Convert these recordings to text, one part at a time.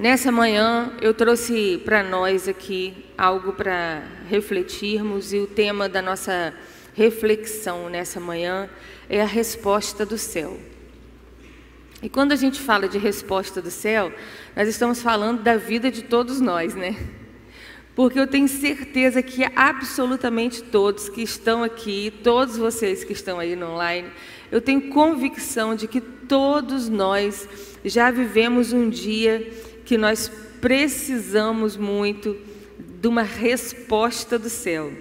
Nessa manhã eu trouxe para nós aqui algo para refletirmos e o tema da nossa reflexão nessa manhã é a resposta do céu. E quando a gente fala de resposta do céu, nós estamos falando da vida de todos nós, né? Porque eu tenho certeza que absolutamente todos que estão aqui, todos vocês que estão aí no online, eu tenho convicção de que todos nós já vivemos um dia que nós precisamos muito de uma resposta do céu.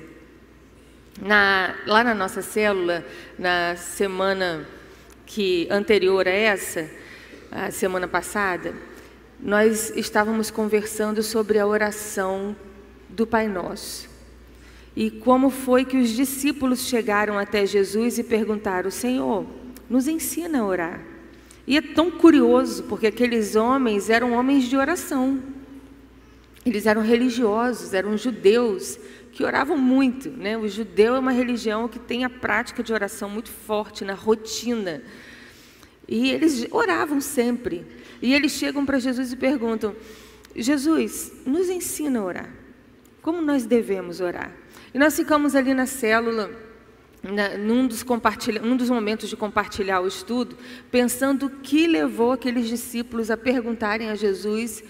Na, lá na nossa célula, na semana que anterior a essa, a semana passada, nós estávamos conversando sobre a oração do Pai Nosso. E como foi que os discípulos chegaram até Jesus e perguntaram: Senhor, nos ensina a orar. E é tão curioso, porque aqueles homens eram homens de oração. Eles eram religiosos, eram judeus que oravam muito. Né? O judeu é uma religião que tem a prática de oração muito forte na rotina. E eles oravam sempre. E eles chegam para Jesus e perguntam: Jesus, nos ensina a orar. Como nós devemos orar? E nós ficamos ali na célula, na, num, dos num dos momentos de compartilhar o estudo, pensando o que levou aqueles discípulos a perguntarem a Jesus: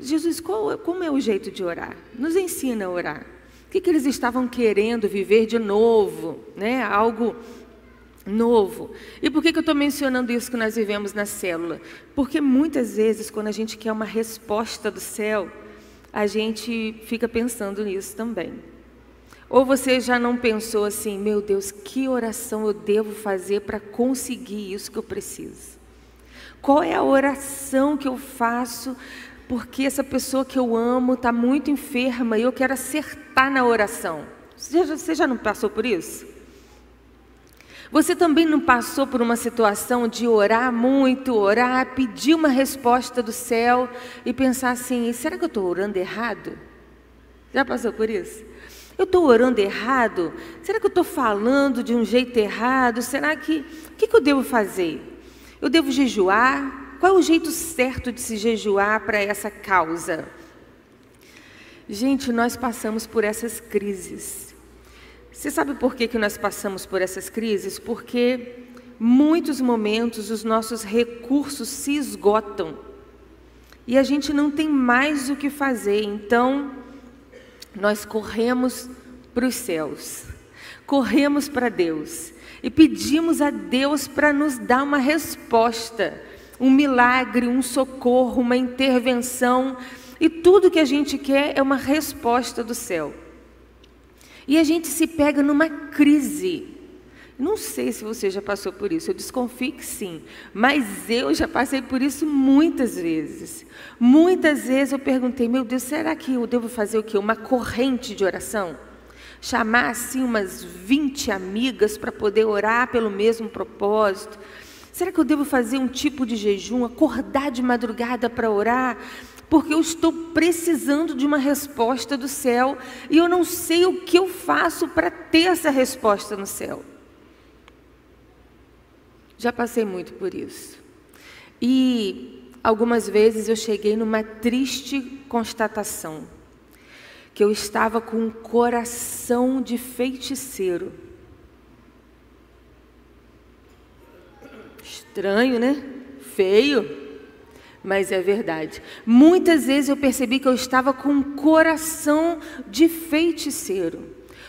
Jesus, qual, como é o jeito de orar? Nos ensina a orar. O que, que eles estavam querendo viver de novo? Né? Algo novo. E por que, que eu estou mencionando isso que nós vivemos na célula? Porque muitas vezes, quando a gente quer uma resposta do céu, a gente fica pensando nisso também. Ou você já não pensou assim, meu Deus, que oração eu devo fazer para conseguir isso que eu preciso? Qual é a oração que eu faço porque essa pessoa que eu amo está muito enferma e eu quero acertar na oração? Você já, você já não passou por isso? Você também não passou por uma situação de orar muito, orar, pedir uma resposta do céu e pensar assim: será que eu estou orando errado? Já passou por isso? Eu estou orando errado? Será que eu estou falando de um jeito errado? Será que. O que, que eu devo fazer? Eu devo jejuar? Qual é o jeito certo de se jejuar para essa causa? Gente, nós passamos por essas crises. Você sabe por que, que nós passamos por essas crises? Porque muitos momentos os nossos recursos se esgotam e a gente não tem mais o que fazer, então nós corremos para os céus, corremos para Deus e pedimos a Deus para nos dar uma resposta, um milagre, um socorro, uma intervenção, e tudo que a gente quer é uma resposta do céu. E a gente se pega numa crise. Não sei se você já passou por isso, eu desconfio que sim, mas eu já passei por isso muitas vezes. Muitas vezes eu perguntei, meu Deus, será que eu devo fazer o quê? Uma corrente de oração? Chamar assim umas 20 amigas para poder orar pelo mesmo propósito? Será que eu devo fazer um tipo de jejum, acordar de madrugada para orar? porque eu estou precisando de uma resposta do céu e eu não sei o que eu faço para ter essa resposta no céu. Já passei muito por isso. E algumas vezes eu cheguei numa triste constatação que eu estava com um coração de feiticeiro. Estranho, né? Feio mas é verdade. Muitas vezes eu percebi que eu estava com um coração de feiticeiro,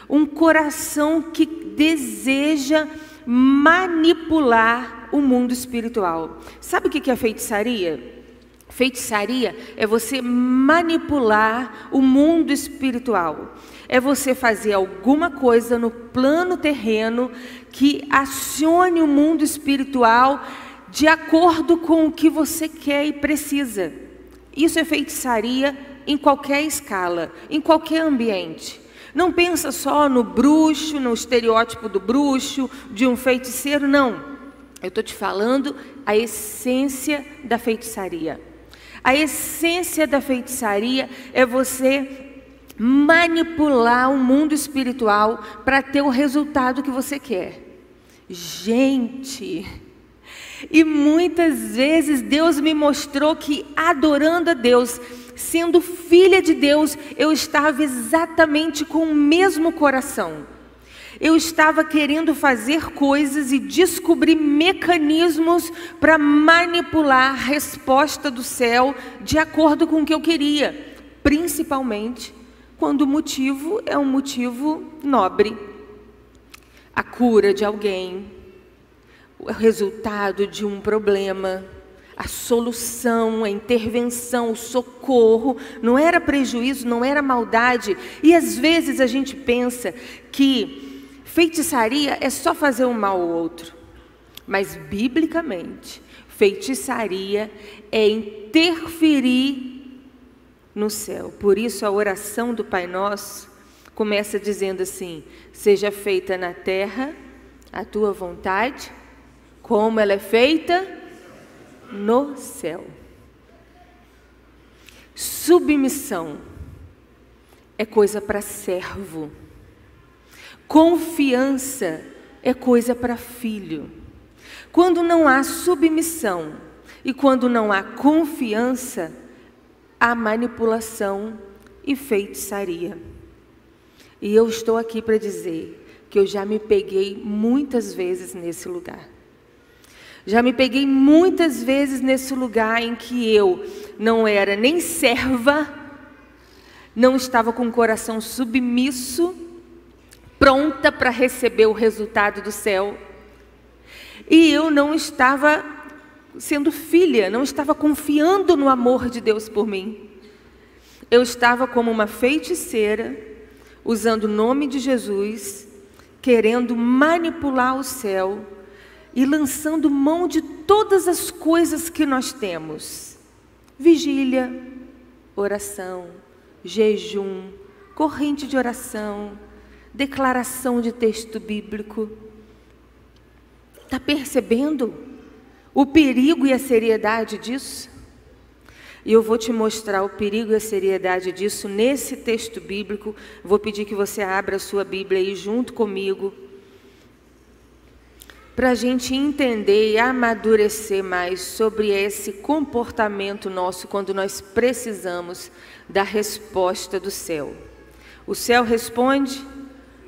um coração que deseja manipular o mundo espiritual. Sabe o que é feitiçaria? Feitiçaria é você manipular o mundo espiritual. É você fazer alguma coisa no plano terreno que acione o mundo espiritual de acordo com o que você quer e precisa. Isso é feitiçaria em qualquer escala, em qualquer ambiente. Não pensa só no bruxo, no estereótipo do bruxo, de um feiticeiro, não. Eu estou te falando a essência da feitiçaria. A essência da feitiçaria é você manipular o mundo espiritual para ter o resultado que você quer. Gente, E muitas vezes Deus me mostrou que adorando a Deus, sendo filha de Deus, eu estava exatamente com o mesmo coração. Eu estava querendo fazer coisas e descobrir mecanismos para manipular a resposta do céu de acordo com o que eu queria, principalmente quando o motivo é um motivo nobre. A cura de alguém, o resultado de um problema, a solução, a intervenção, o socorro, não era prejuízo, não era maldade. E às vezes a gente pensa que feitiçaria é só fazer um mal ao outro. Mas biblicamente, feitiçaria é interferir no céu. Por isso a oração do Pai Nosso começa dizendo assim: Seja feita na terra a tua vontade, como ela é feita no céu. Submissão é coisa para servo. Confiança é coisa para filho. Quando não há submissão e quando não há confiança, a manipulação e feitiçaria. E eu estou aqui para dizer que eu já me peguei muitas vezes nesse lugar. Já me peguei muitas vezes nesse lugar em que eu não era nem serva, não estava com o coração submisso, pronta para receber o resultado do céu. E eu não estava sendo filha, não estava confiando no amor de Deus por mim. Eu estava como uma feiticeira, usando o nome de Jesus, querendo manipular o céu e lançando mão de todas as coisas que nós temos: vigília, oração, jejum, corrente de oração, declaração de texto bíblico. Está percebendo? o perigo e a seriedade disso. E eu vou te mostrar o perigo e a seriedade disso nesse texto bíblico. Vou pedir que você abra a sua Bíblia aí junto comigo, para a gente entender e amadurecer mais sobre esse comportamento nosso quando nós precisamos da resposta do céu. O céu responde,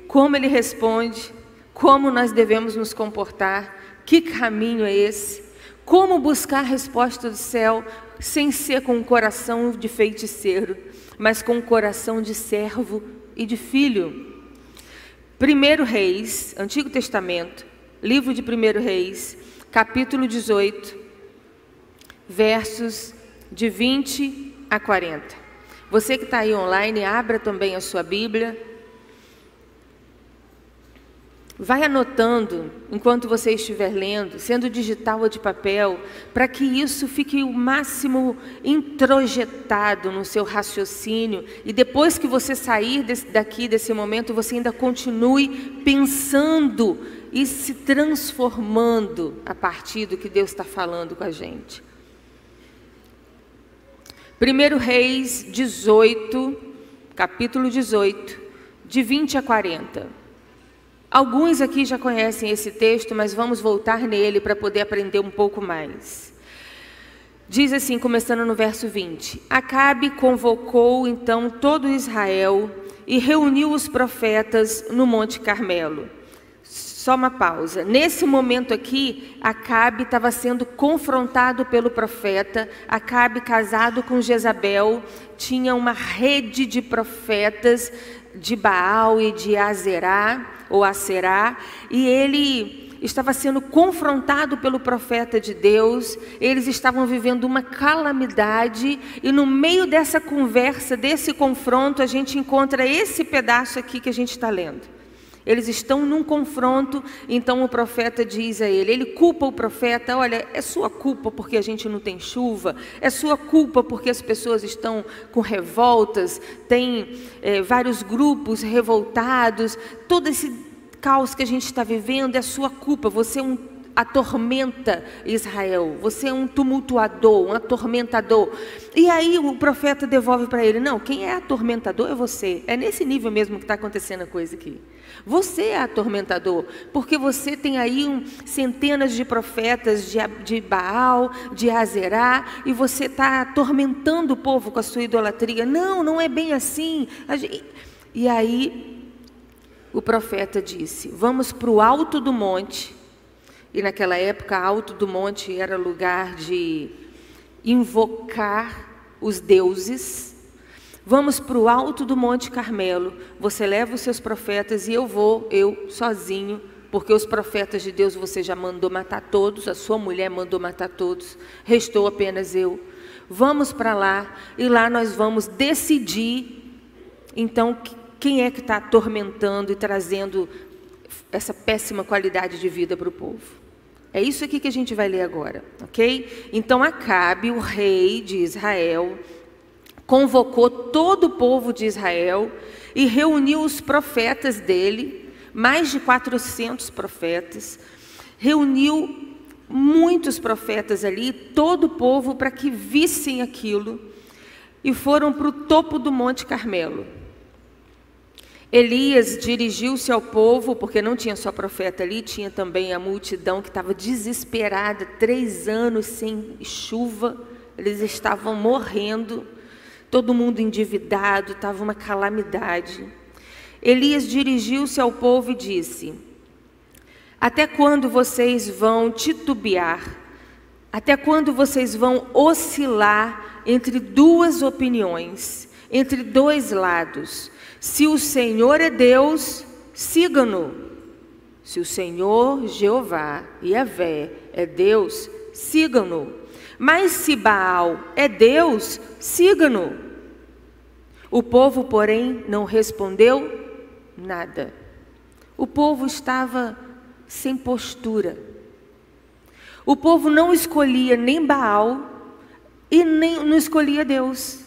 como ele responde, como nós devemos nos comportar, que caminho é esse? Como buscar a resposta do céu sem ser com o coração de feiticeiro, mas com o coração de servo e de filho? Primeiro Reis, Antigo Testamento, livro de Primeiro Reis, capítulo 18, versos de 20 a 40. Você que está aí online, abra também a sua Bíblia. Vai anotando enquanto você estiver lendo, sendo digital ou de papel, para que isso fique o máximo introjetado no seu raciocínio e depois que você sair desse, daqui desse momento, você ainda continue pensando e se transformando a partir do que Deus está falando com a gente. 1 Reis 18, capítulo 18, de 20 a 40. Alguns aqui já conhecem esse texto, mas vamos voltar nele para poder aprender um pouco mais. Diz assim, começando no verso 20: Acabe convocou então todo Israel e reuniu os profetas no Monte Carmelo. Só uma pausa. Nesse momento aqui, Acabe estava sendo confrontado pelo profeta. Acabe, casado com Jezabel, tinha uma rede de profetas de Baal e de Azerá ou a será, e ele estava sendo confrontado pelo profeta de Deus, eles estavam vivendo uma calamidade, e no meio dessa conversa, desse confronto, a gente encontra esse pedaço aqui que a gente está lendo. Eles estão num confronto, então o profeta diz a ele: ele culpa o profeta, olha, é sua culpa porque a gente não tem chuva, é sua culpa porque as pessoas estão com revoltas, tem é, vários grupos revoltados, todo esse caos que a gente está vivendo é sua culpa, você é um atormenta Israel, você é um tumultuador, um atormentador. E aí o profeta devolve para ele: Não, quem é atormentador é você. É nesse nível mesmo que está acontecendo a coisa aqui. Você é atormentador, porque você tem aí um, centenas de profetas de, de Baal, de Azerá, e você está atormentando o povo com a sua idolatria. Não, não é bem assim. E aí o profeta disse: Vamos para o alto do monte e naquela época, Alto do Monte era lugar de invocar os deuses. Vamos para o alto do Monte Carmelo. Você leva os seus profetas e eu vou, eu sozinho, porque os profetas de Deus você já mandou matar todos, a sua mulher mandou matar todos, restou apenas eu. Vamos para lá e lá nós vamos decidir, então, quem é que está atormentando e trazendo essa péssima qualidade de vida para o povo. É isso aqui que a gente vai ler agora, ok? Então Acabe, o rei de Israel, convocou todo o povo de Israel e reuniu os profetas dele, mais de 400 profetas, reuniu muitos profetas ali, todo o povo, para que vissem aquilo, e foram para o topo do Monte Carmelo. Elias dirigiu-se ao povo, porque não tinha só profeta ali, tinha também a multidão que estava desesperada, três anos sem chuva, eles estavam morrendo, todo mundo endividado, estava uma calamidade. Elias dirigiu-se ao povo e disse: Até quando vocês vão titubear? Até quando vocês vão oscilar entre duas opiniões, entre dois lados? Se o Senhor é Deus, siga-no. Se o Senhor, Jeová, Yahvé, é Deus, sigam-no. Mas se Baal é Deus, siga-no. O povo, porém, não respondeu nada. O povo estava sem postura. O povo não escolhia nem Baal e nem não escolhia Deus.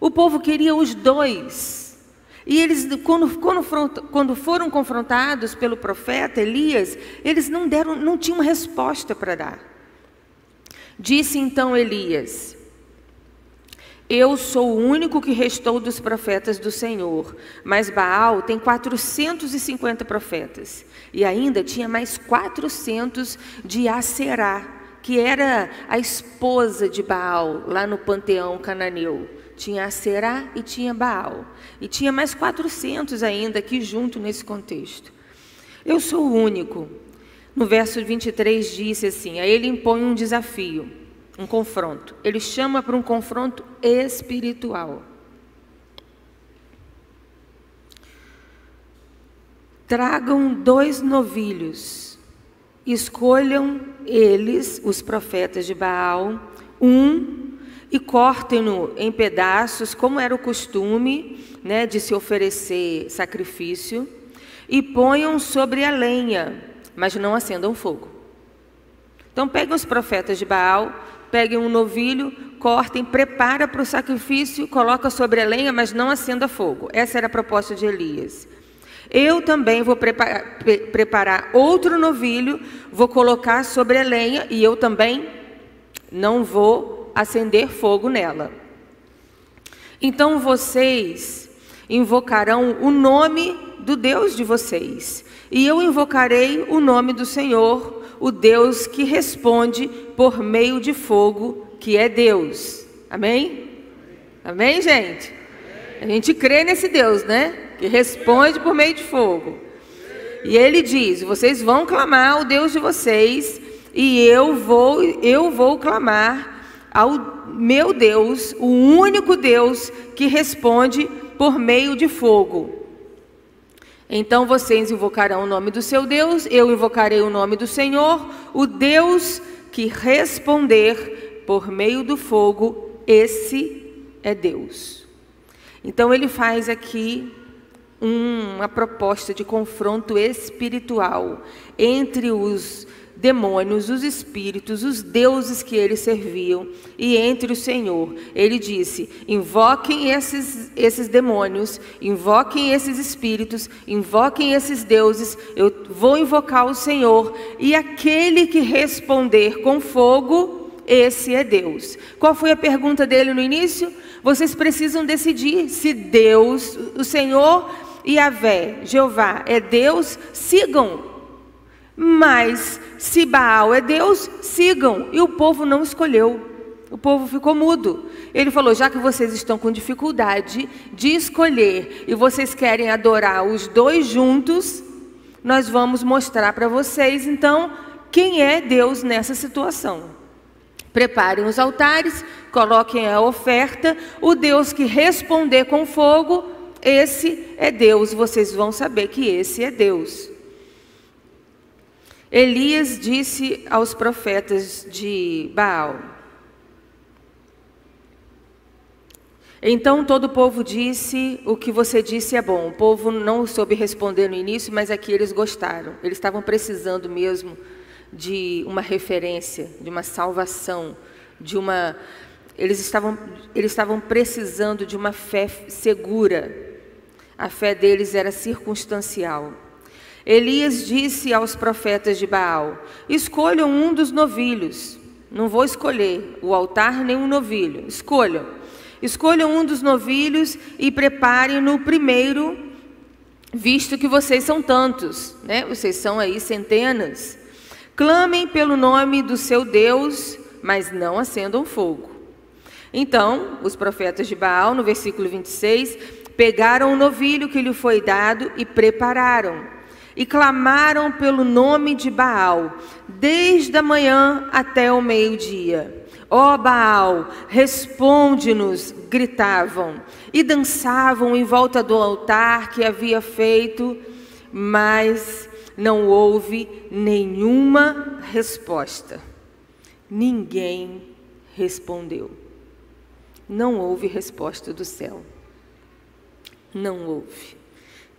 O povo queria os dois. E eles, quando, quando, quando foram confrontados pelo profeta Elias, eles não deram, não tinham resposta para dar. Disse então Elias: Eu sou o único que restou dos profetas do Senhor, mas Baal tem 450 profetas, e ainda tinha mais 400 de Aserá, que era a esposa de Baal, lá no panteão cananeu. Tinha Aserá e tinha Baal. E tinha mais 400 ainda aqui junto nesse contexto. Eu sou o único. No verso 23 disse assim: a ele impõe um desafio, um confronto. Ele chama para um confronto espiritual. Tragam dois novilhos, escolham eles, os profetas de Baal, um e cortem-no em pedaços, como era o costume né, de se oferecer sacrifício, e ponham sobre a lenha, mas não acendam fogo. Então peguem os profetas de Baal, peguem um novilho, cortem, prepara para o sacrifício, coloca sobre a lenha, mas não acenda fogo. Essa era a proposta de Elias. Eu também vou preparar, preparar outro novilho, vou colocar sobre a lenha e eu também não vou acender fogo nela. Então vocês invocarão o nome do Deus de vocês, e eu invocarei o nome do Senhor, o Deus que responde por meio de fogo, que é Deus. Amém? Amém, gente? A gente crê nesse Deus, né? Que responde por meio de fogo. E ele diz: "Vocês vão clamar o Deus de vocês, e eu vou eu vou clamar ao meu Deus, o único Deus que responde por meio de fogo. Então vocês invocarão o nome do seu Deus, eu invocarei o nome do Senhor, o Deus que responder por meio do fogo, esse é Deus. Então ele faz aqui uma proposta de confronto espiritual entre os demônios, os espíritos, os deuses que eles serviam e entre o Senhor. Ele disse: invoquem esses, esses demônios, invoquem esses espíritos, invoquem esses deuses, eu vou invocar o Senhor, e aquele que responder com fogo, esse é Deus. Qual foi a pergunta dele no início? Vocês precisam decidir se Deus, o Senhor e Vé, Jeová, é Deus, sigam mas se Baal é Deus, sigam. E o povo não escolheu. O povo ficou mudo. Ele falou: já que vocês estão com dificuldade de escolher e vocês querem adorar os dois juntos, nós vamos mostrar para vocês então quem é Deus nessa situação. Preparem os altares, coloquem a oferta. O Deus que responder com fogo, esse é Deus. Vocês vão saber que esse é Deus. Elias disse aos profetas de Baal: Então todo o povo disse: O que você disse é bom. O povo não soube responder no início, mas aqui eles gostaram. Eles estavam precisando mesmo de uma referência, de uma salvação, de uma. Eles estavam, eles estavam precisando de uma fé segura. A fé deles era circunstancial. Elias disse aos profetas de Baal: Escolham um dos novilhos. Não vou escolher o altar nem um novilho. Escolham. Escolham um dos novilhos e preparem no primeiro, visto que vocês são tantos, né? Vocês são aí centenas. Clamem pelo nome do seu Deus, mas não acendam fogo. Então, os profetas de Baal, no versículo 26, pegaram o novilho que lhe foi dado e prepararam e clamaram pelo nome de Baal, desde a manhã até o meio-dia. Ó oh Baal, responde-nos, gritavam, e dançavam em volta do altar que havia feito, mas não houve nenhuma resposta. Ninguém respondeu. Não houve resposta do céu. Não houve.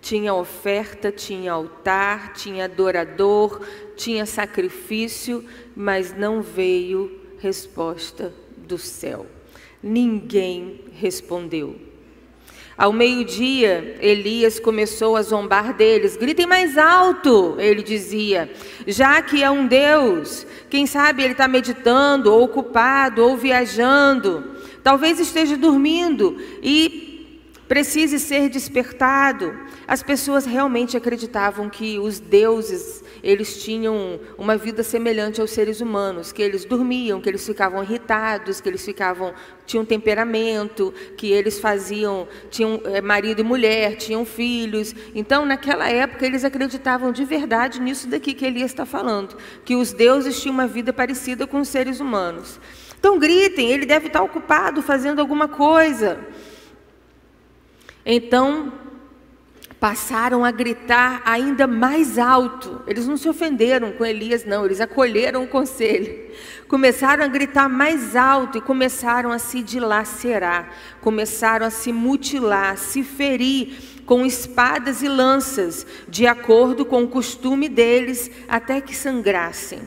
Tinha oferta, tinha altar, tinha adorador, tinha sacrifício, mas não veio resposta do céu. Ninguém respondeu. Ao meio-dia, Elias começou a zombar deles. Gritem mais alto, ele dizia, já que é um Deus. Quem sabe ele está meditando, ou ocupado, ou viajando. Talvez esteja dormindo e precise ser despertado. As pessoas realmente acreditavam que os deuses, eles tinham uma vida semelhante aos seres humanos, que eles dormiam, que eles ficavam irritados, que eles ficavam tinham temperamento, que eles faziam, tinham é, marido e mulher, tinham filhos. Então, naquela época, eles acreditavam de verdade nisso daqui que Elias está falando, que os deuses tinham uma vida parecida com os seres humanos. Então, gritem, ele deve estar ocupado fazendo alguma coisa. Então, passaram a gritar ainda mais alto. Eles não se ofenderam com Elias, não, eles acolheram o conselho. Começaram a gritar mais alto e começaram a se dilacerar, começaram a se mutilar, a se ferir com espadas e lanças, de acordo com o costume deles, até que sangrassem.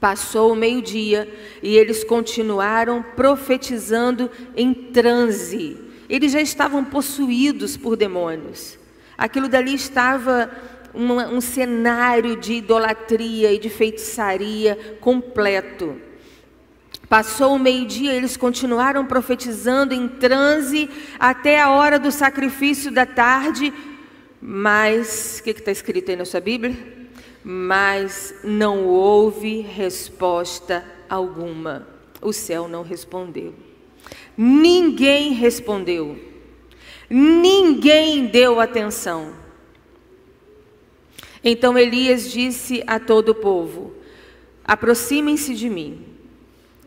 Passou o meio-dia e eles continuaram profetizando em transe eles já estavam possuídos por demônios. Aquilo dali estava um, um cenário de idolatria e de feitiçaria completo. Passou o meio-dia, eles continuaram profetizando em transe até a hora do sacrifício da tarde, mas, o que está escrito aí na sua Bíblia? Mas não houve resposta alguma. O céu não respondeu. Ninguém respondeu. Ninguém deu atenção. Então Elias disse a todo o povo: Aproximem-se de mim.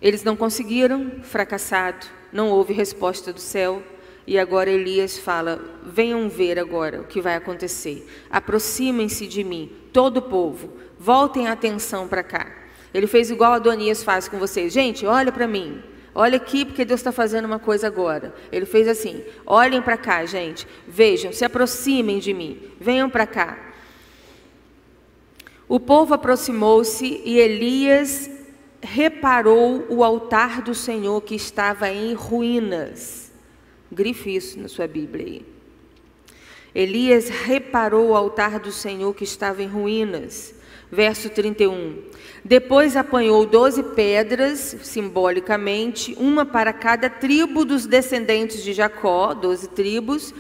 Eles não conseguiram, fracassado, não houve resposta do céu. E agora Elias fala: Venham ver agora o que vai acontecer. Aproximem-se de mim, todo o povo. Voltem a atenção para cá. Ele fez igual Adonias faz com vocês. Gente, olha para mim. Olha aqui, porque Deus está fazendo uma coisa agora. Ele fez assim: olhem para cá, gente. Vejam, se aproximem de mim. Venham para cá. O povo aproximou-se e Elias reparou o altar do Senhor que estava em ruínas. Grife isso na sua Bíblia aí. Elias reparou o altar do Senhor que estava em ruínas. Verso 31. Depois apanhou doze pedras, simbolicamente, uma para cada tribo dos descendentes de Jacó, doze tribos,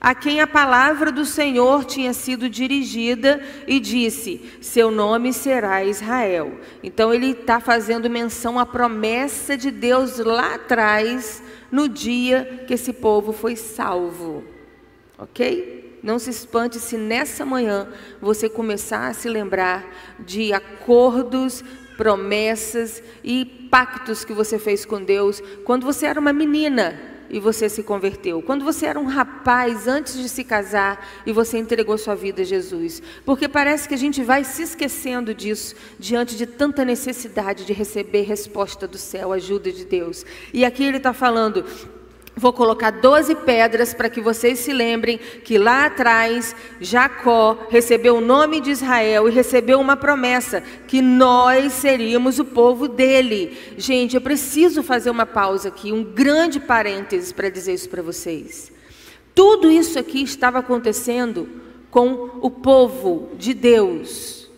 a quem a palavra do Senhor tinha sido dirigida e disse: Seu nome será Israel. Então ele está fazendo menção à promessa de Deus lá atrás, no dia que esse povo foi salvo. Ok? Não se espante se nessa manhã você começar a se lembrar de acordos, promessas e pactos que você fez com Deus quando você era uma menina e você se converteu. Quando você era um rapaz antes de se casar e você entregou sua vida a Jesus. Porque parece que a gente vai se esquecendo disso diante de tanta necessidade de receber resposta do céu, ajuda de Deus. E aqui ele está falando Vou colocar 12 pedras para que vocês se lembrem que lá atrás Jacó recebeu o nome de Israel e recebeu uma promessa que nós seríamos o povo dele. Gente, eu preciso fazer uma pausa aqui, um grande parênteses para dizer isso para vocês. Tudo isso aqui estava acontecendo com o povo de Deus.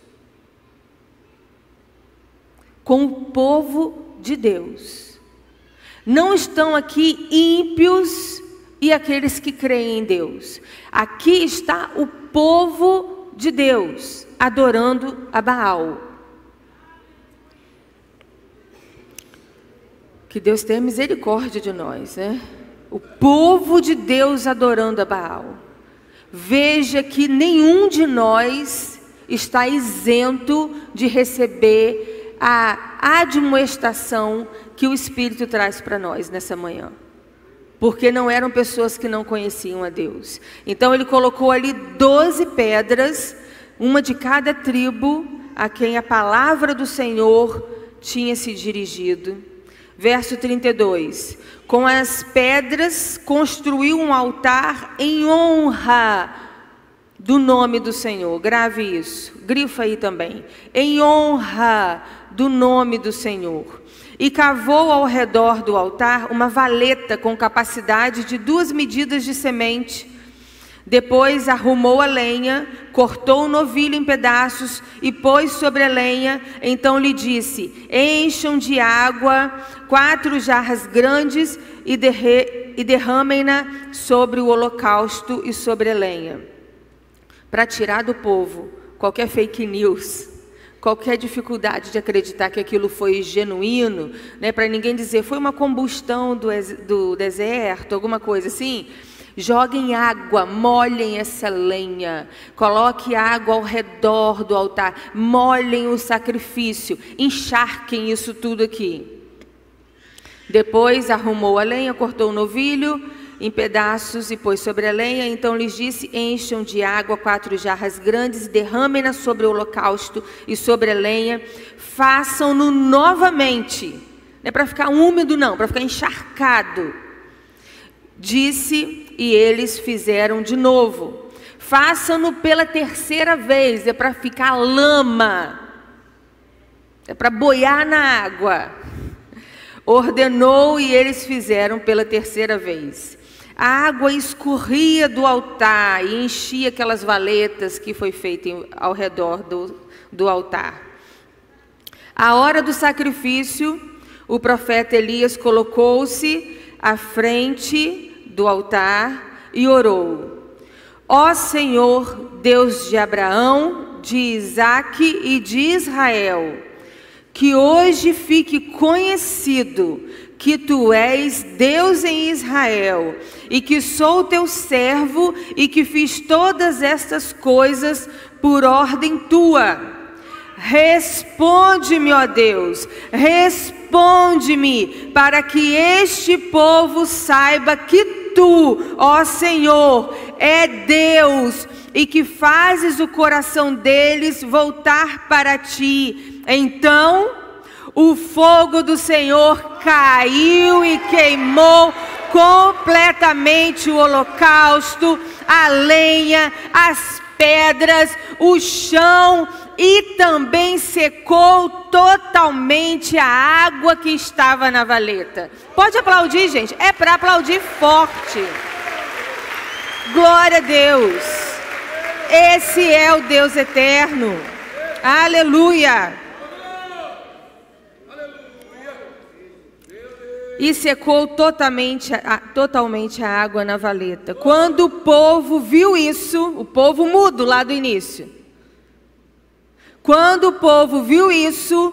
Com o povo de Deus. Não estão aqui ímpios e aqueles que creem em Deus. Aqui está o povo de Deus adorando a Baal. Que Deus tenha misericórdia de nós, né? O povo de Deus adorando a Baal. Veja que nenhum de nós está isento de receber a admoestação que o Espírito traz para nós nessa manhã. Porque não eram pessoas que não conheciam a Deus. Então ele colocou ali doze pedras, uma de cada tribo, a quem a palavra do Senhor tinha se dirigido. Verso 32: Com as pedras construiu um altar em honra do nome do Senhor. Grave isso, grifa aí também. Em honra do nome do Senhor e cavou ao redor do altar uma valeta com capacidade de duas medidas de semente. Depois arrumou a lenha, cortou o novilho em pedaços e pôs sobre a lenha. Então lhe disse: Encham de água quatro jarras grandes e, e derramem-na sobre o holocausto e sobre a lenha. Para tirar do povo qualquer fake news qualquer dificuldade de acreditar que aquilo foi genuíno, né, para ninguém dizer foi uma combustão do, do deserto, alguma coisa assim. Joguem água, molhem essa lenha, coloque água ao redor do altar, molhem o sacrifício, encharquem isso tudo aqui. Depois arrumou a lenha, cortou o novilho, em pedaços e pôs sobre a lenha. Então lhes disse: Encham de água quatro jarras grandes, derramem-na sobre o holocausto e sobre a lenha. Façam-no novamente. Não é para ficar úmido, não, para ficar encharcado. Disse, e eles fizeram de novo. Façam-no pela terceira vez, é para ficar lama, é para boiar na água. Ordenou e eles fizeram pela terceira vez. A água escorria do altar e enchia aquelas valetas que foi feita ao redor do, do altar. A hora do sacrifício, o profeta Elias colocou-se à frente do altar e orou: Ó Senhor, Deus de Abraão, de Isaque e de Israel, que hoje fique conhecido que tu és Deus em Israel, e que sou teu servo, e que fiz todas estas coisas por ordem tua. Responde-me, ó Deus, responde-me, para que este povo saiba que tu, ó Senhor, é Deus e que fazes o coração deles voltar para ti. Então, o fogo do Senhor caiu e queimou completamente o holocausto, a lenha, as pedras, o chão, e também secou totalmente a água que estava na valeta. Pode aplaudir, gente? É para aplaudir forte. Glória a Deus. Esse é o Deus eterno. Aleluia. E secou totalmente, totalmente a água na valeta. Quando o povo viu isso, o povo mudo lá do início. Quando o povo viu isso,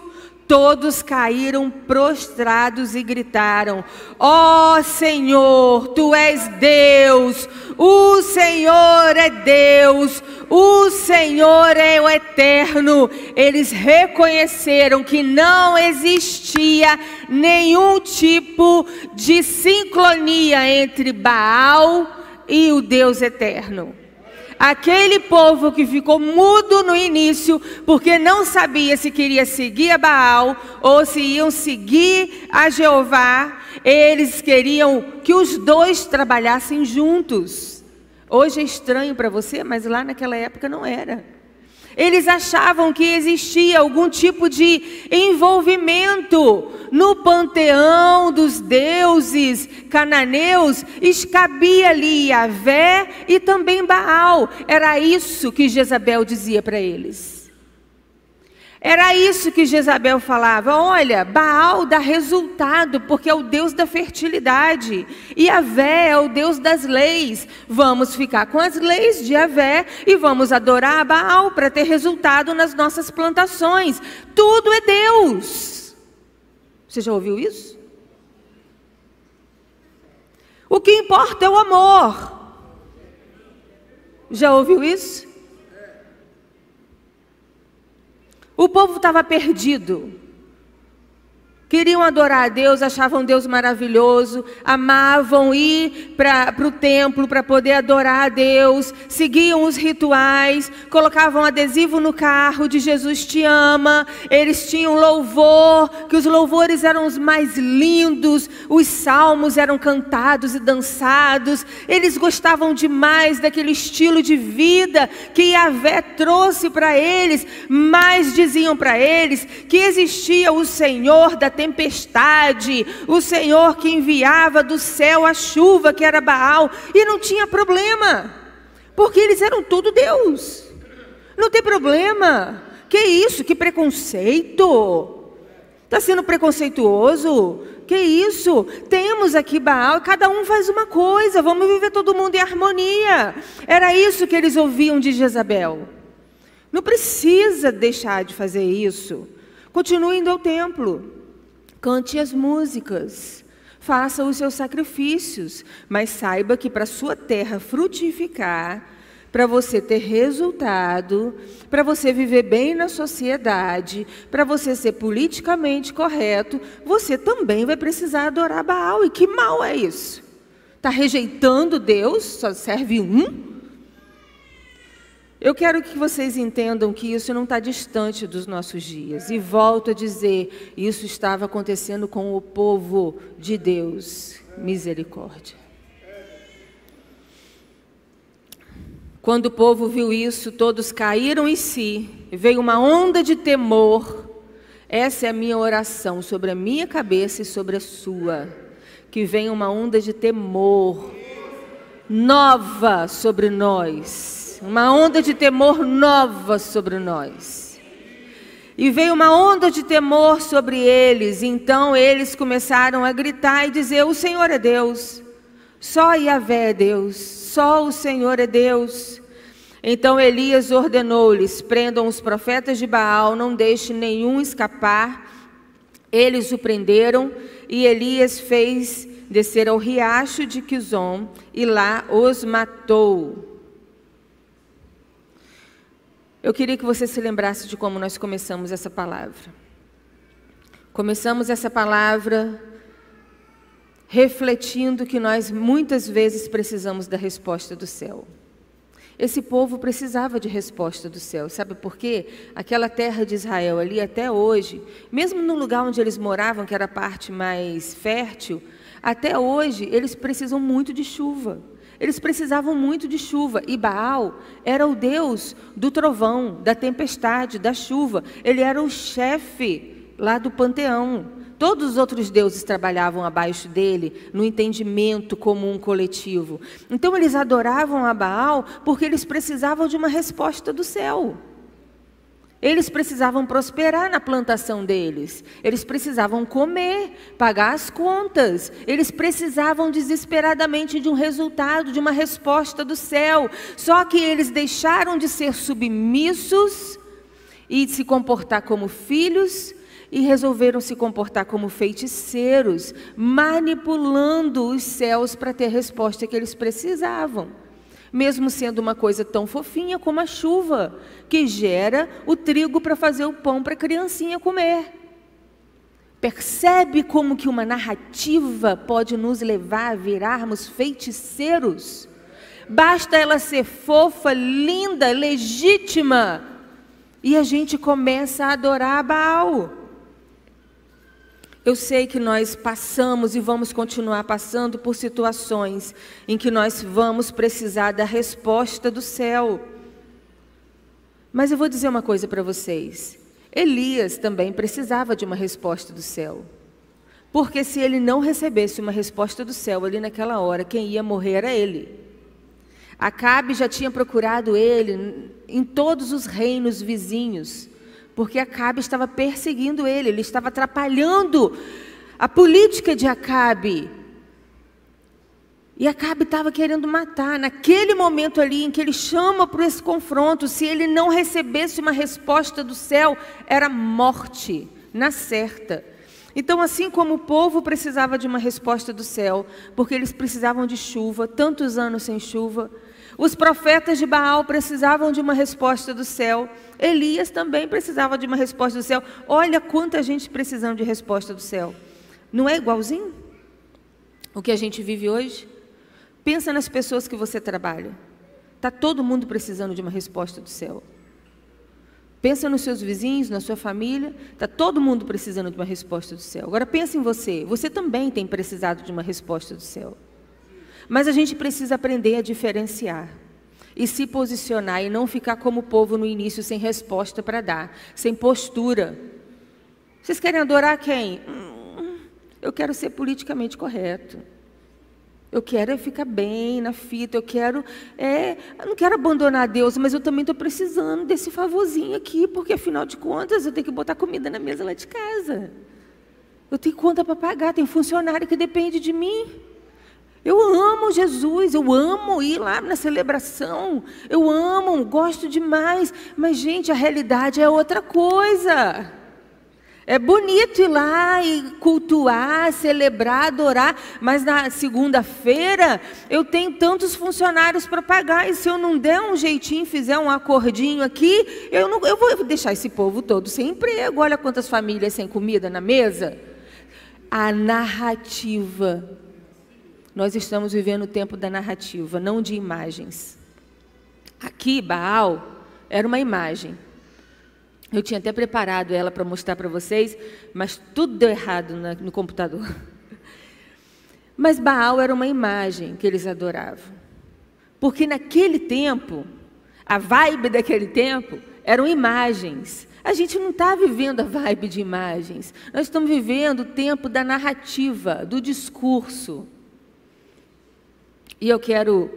Todos caíram prostrados e gritaram: Ó oh, Senhor, tu és Deus, o Senhor é Deus, o Senhor é o eterno. Eles reconheceram que não existia nenhum tipo de sincronia entre Baal e o Deus eterno. Aquele povo que ficou mudo no início, porque não sabia se queria seguir a Baal ou se iam seguir a Jeová, eles queriam que os dois trabalhassem juntos. Hoje é estranho para você, mas lá naquela época não era. Eles achavam que existia algum tipo de envolvimento no panteão dos deuses cananeus, cabia ali Yahvé e também Baal. Era isso que Jezabel dizia para eles. Era isso que Jezabel falava. Olha, Baal dá resultado porque é o Deus da fertilidade. E Avé é o Deus das leis. Vamos ficar com as leis de Avé e vamos adorar a Baal para ter resultado nas nossas plantações. Tudo é Deus. Você já ouviu isso? O que importa é o amor. Já ouviu isso? O povo estava perdido. Queriam adorar a Deus, achavam Deus maravilhoso, amavam ir para o templo para poder adorar a Deus, seguiam os rituais, colocavam adesivo no carro de Jesus te ama, eles tinham louvor, que os louvores eram os mais lindos, os salmos eram cantados e dançados, eles gostavam demais daquele estilo de vida que Yahvé trouxe para eles, mas diziam para eles que existia o Senhor da tempestade, o Senhor que enviava do céu a chuva, que era Baal, e não tinha problema, porque eles eram tudo Deus. Não tem problema. Que isso? Que preconceito? Está sendo preconceituoso? Que isso? Temos aqui Baal, cada um faz uma coisa, vamos viver todo mundo em harmonia. Era isso que eles ouviam de Jezabel. Não precisa deixar de fazer isso. Continue indo ao templo. Cante as músicas, faça os seus sacrifícios, mas saiba que para sua terra frutificar, para você ter resultado, para você viver bem na sociedade, para você ser politicamente correto, você também vai precisar adorar Baal. E que mal é isso? Está rejeitando Deus? Só serve um? Eu quero que vocês entendam que isso não está distante dos nossos dias. E volto a dizer: isso estava acontecendo com o povo de Deus. Misericórdia. Quando o povo viu isso, todos caíram em si, veio uma onda de temor. Essa é a minha oração sobre a minha cabeça e sobre a sua. Que venha uma onda de temor nova sobre nós uma onda de temor nova sobre nós. E veio uma onda de temor sobre eles, então eles começaram a gritar e dizer: O Senhor é Deus, só Yahvé é Deus, só o Senhor é Deus. Então Elias ordenou-lhes: prendam os profetas de Baal, não deixe nenhum escapar. Eles o prenderam e Elias fez descer ao riacho de Quizon e lá os matou. Eu queria que você se lembrasse de como nós começamos essa palavra. Começamos essa palavra refletindo que nós muitas vezes precisamos da resposta do céu. Esse povo precisava de resposta do céu, sabe por quê? Aquela terra de Israel ali até hoje, mesmo no lugar onde eles moravam, que era a parte mais fértil, até hoje eles precisam muito de chuva. Eles precisavam muito de chuva. E Baal era o deus do trovão, da tempestade, da chuva. Ele era o chefe lá do panteão. Todos os outros deuses trabalhavam abaixo dele, no entendimento comum coletivo. Então eles adoravam a Baal porque eles precisavam de uma resposta do céu. Eles precisavam prosperar na plantação deles, eles precisavam comer, pagar as contas, eles precisavam desesperadamente de um resultado, de uma resposta do céu. Só que eles deixaram de ser submissos e de se comportar como filhos e resolveram se comportar como feiticeiros, manipulando os céus para ter a resposta que eles precisavam mesmo sendo uma coisa tão fofinha como a chuva, que gera o trigo para fazer o pão para a criancinha comer. Percebe como que uma narrativa pode nos levar a virarmos feiticeiros? Basta ela ser fofa, linda, legítima, e a gente começa a adorar a Baal. Eu sei que nós passamos e vamos continuar passando por situações em que nós vamos precisar da resposta do céu. Mas eu vou dizer uma coisa para vocês. Elias também precisava de uma resposta do céu. Porque se ele não recebesse uma resposta do céu ali naquela hora, quem ia morrer era ele. Acabe já tinha procurado ele em todos os reinos vizinhos porque Acabe estava perseguindo ele, ele estava atrapalhando a política de Acabe. E Acabe estava querendo matar. Naquele momento ali em que ele chama para esse confronto, se ele não recebesse uma resposta do céu, era morte, na certa. Então, assim como o povo precisava de uma resposta do céu, porque eles precisavam de chuva, tantos anos sem chuva, os profetas de Baal precisavam de uma resposta do céu. Elias também precisava de uma resposta do céu. Olha quanta gente precisando de resposta do céu. Não é igualzinho? O que a gente vive hoje? Pensa nas pessoas que você trabalha. Está todo mundo precisando de uma resposta do céu. Pensa nos seus vizinhos, na sua família, está todo mundo precisando de uma resposta do céu. Agora pensa em você, você também tem precisado de uma resposta do céu. Mas a gente precisa aprender a diferenciar e se posicionar e não ficar como o povo no início sem resposta para dar, sem postura. Vocês querem adorar quem? Hum, eu quero ser politicamente correto. Eu quero é ficar bem na fita, eu quero, é, eu não quero abandonar Deus, mas eu também estou precisando desse favorzinho aqui, porque afinal de contas eu tenho que botar comida na mesa lá de casa. Eu tenho conta para pagar, tem funcionário que depende de mim. Eu amo Jesus, eu amo ir lá na celebração, eu amo, gosto demais, mas, gente, a realidade é outra coisa. É bonito ir lá e cultuar, celebrar, adorar, mas na segunda-feira eu tenho tantos funcionários para pagar, e se eu não der um jeitinho, fizer um acordinho aqui, eu, não, eu vou deixar esse povo todo sem emprego. Olha quantas famílias sem comida na mesa. A narrativa nós estamos vivendo o tempo da narrativa, não de imagens. Aqui, Baal era uma imagem. Eu tinha até preparado ela para mostrar para vocês, mas tudo deu errado no computador. Mas Baal era uma imagem que eles adoravam. Porque naquele tempo, a vibe daquele tempo eram imagens. A gente não está vivendo a vibe de imagens. Nós estamos vivendo o tempo da narrativa, do discurso. E eu quero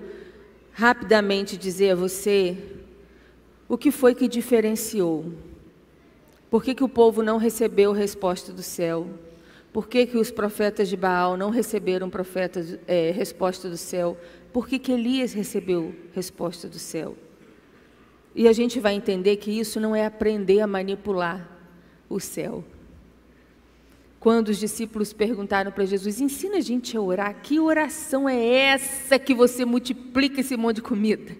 rapidamente dizer a você o que foi que diferenciou. Por que, que o povo não recebeu resposta do céu? Por que, que os profetas de Baal não receberam profetas, é, resposta do céu? Por que, que Elias recebeu resposta do céu? E a gente vai entender que isso não é aprender a manipular o céu. Quando os discípulos perguntaram para Jesus: ensina a gente a orar, que oração é essa que você multiplica esse monte de comida?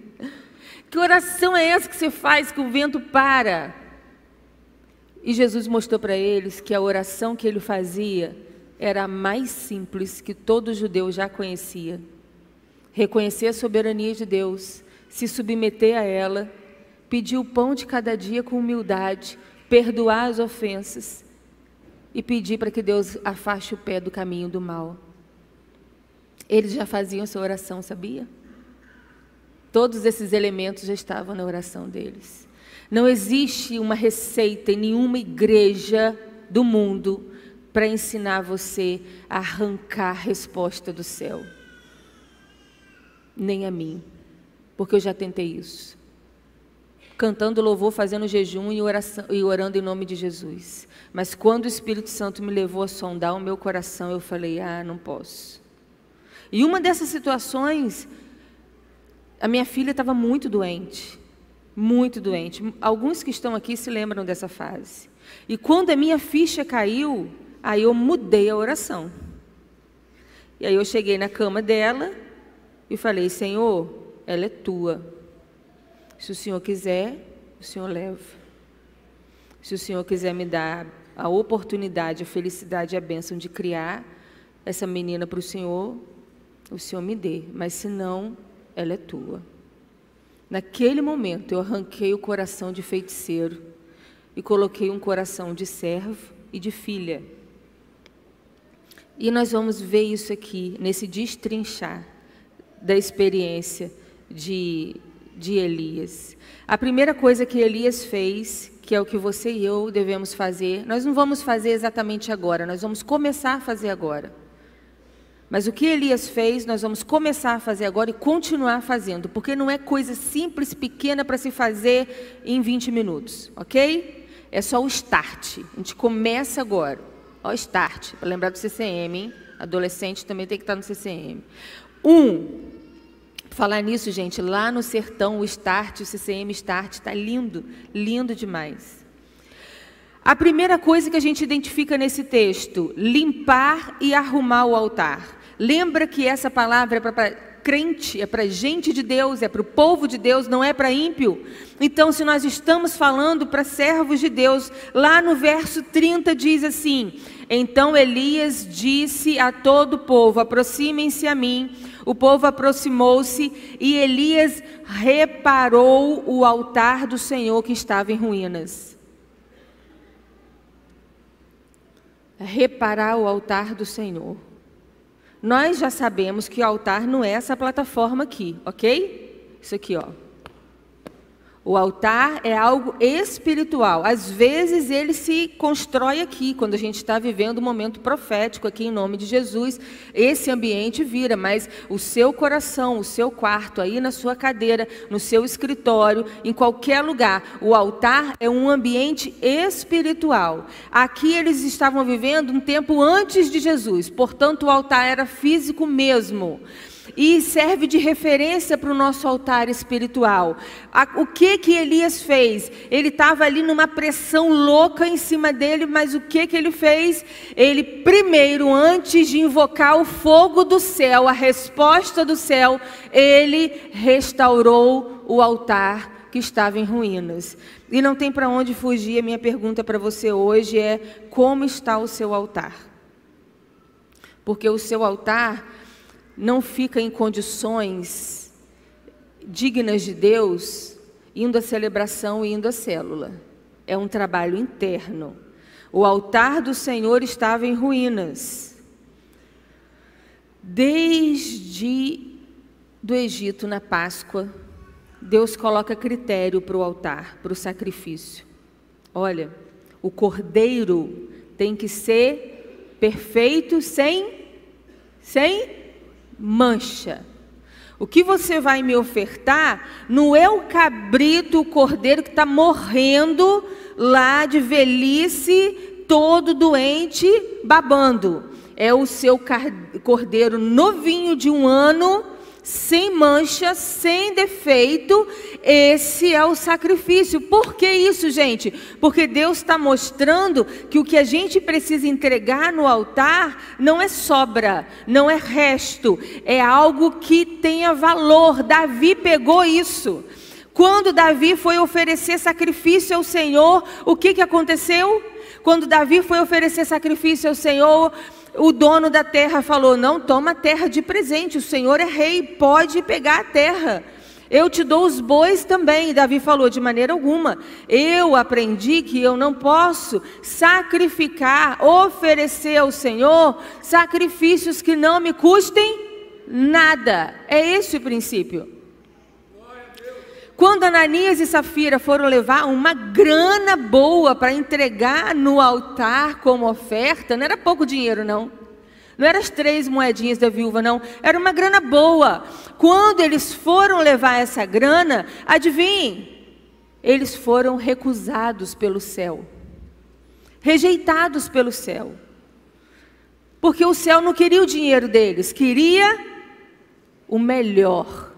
Que oração é essa que você faz que o vento para? E Jesus mostrou para eles que a oração que ele fazia era a mais simples que todo judeu já conhecia. Reconhecer a soberania de Deus, se submeter a ela, pedir o pão de cada dia com humildade, perdoar as ofensas e pedir para que Deus afaste o pé do caminho do mal. Eles já faziam essa oração, sabia? Todos esses elementos já estavam na oração deles. Não existe uma receita em nenhuma igreja do mundo para ensinar você a arrancar a resposta do céu. Nem a mim, porque eu já tentei isso. Cantando louvor, fazendo jejum e, oração, e orando em nome de Jesus. Mas quando o Espírito Santo me levou a sondar o meu coração, eu falei: ah, não posso. E uma dessas situações, a minha filha estava muito doente. Muito doente. Alguns que estão aqui se lembram dessa fase. E quando a minha ficha caiu, aí eu mudei a oração. E aí eu cheguei na cama dela e falei: Senhor, ela é tua. Se o Senhor quiser, o Senhor leva. Se o Senhor quiser me dar a oportunidade, a felicidade e a bênção de criar essa menina para o Senhor, o Senhor me dê. Mas se não, ela é tua. Naquele momento eu arranquei o coração de feiticeiro e coloquei um coração de servo e de filha. E nós vamos ver isso aqui, nesse destrinchar da experiência de, de Elias. A primeira coisa que Elias fez, que é o que você e eu devemos fazer, nós não vamos fazer exatamente agora, nós vamos começar a fazer agora. Mas o que Elias fez, nós vamos começar a fazer agora e continuar fazendo, porque não é coisa simples, pequena para se fazer em 20 minutos, ok? É só o start. A gente começa agora. Ó, o start, para lembrar do CCM, hein? Adolescente também tem que estar no CCM. Um, falar nisso, gente, lá no sertão, o start, o CCM start, está lindo, lindo demais. A primeira coisa que a gente identifica nesse texto, limpar e arrumar o altar. Lembra que essa palavra é para crente, é para gente de Deus, é para o povo de Deus, não é para ímpio. Então, se nós estamos falando para servos de Deus, lá no verso 30 diz assim: Então Elias disse a todo o povo: Aproximem-se a mim. O povo aproximou-se e Elias reparou o altar do Senhor que estava em ruínas. Reparar o altar do Senhor. Nós já sabemos que o altar não é essa plataforma aqui, ok? Isso aqui, ó. O altar é algo espiritual. Às vezes ele se constrói aqui, quando a gente está vivendo um momento profético aqui em nome de Jesus. Esse ambiente vira, mas o seu coração, o seu quarto, aí na sua cadeira, no seu escritório, em qualquer lugar, o altar é um ambiente espiritual. Aqui eles estavam vivendo um tempo antes de Jesus, portanto o altar era físico mesmo e serve de referência para o nosso altar espiritual. O que que Elias fez? Ele estava ali numa pressão louca em cima dele, mas o que que ele fez? Ele primeiro, antes de invocar o fogo do céu, a resposta do céu, ele restaurou o altar que estava em ruínas. E não tem para onde fugir. A minha pergunta para você hoje é: como está o seu altar? Porque o seu altar não fica em condições dignas de Deus, indo à celebração e indo à célula. É um trabalho interno. O altar do Senhor estava em ruínas. Desde do Egito na Páscoa, Deus coloca critério para o altar, para o sacrifício. Olha, o cordeiro tem que ser perfeito sem sem mancha. O que você vai me ofertar não é o cabrito, o cordeiro que está morrendo lá de velhice, todo doente, babando. É o seu cordeiro novinho de um ano sem mancha, sem defeito, esse é o sacrifício. Por que isso, gente? Porque Deus está mostrando que o que a gente precisa entregar no altar não é sobra, não é resto, é algo que tenha valor. Davi pegou isso. Quando Davi foi oferecer sacrifício ao Senhor, o que, que aconteceu? Quando Davi foi oferecer sacrifício ao Senhor, o dono da terra falou: Não toma terra de presente, o Senhor é rei, pode pegar a terra. Eu te dou os bois também. E Davi falou: De maneira alguma. Eu aprendi que eu não posso sacrificar, oferecer ao Senhor sacrifícios que não me custem nada. É esse o princípio. Quando Ananias e Safira foram levar uma grana boa para entregar no altar como oferta, não era pouco dinheiro, não. Não eram as três moedinhas da viúva, não. Era uma grana boa. Quando eles foram levar essa grana, adivinhem, eles foram recusados pelo céu, rejeitados pelo céu. Porque o céu não queria o dinheiro deles, queria o melhor.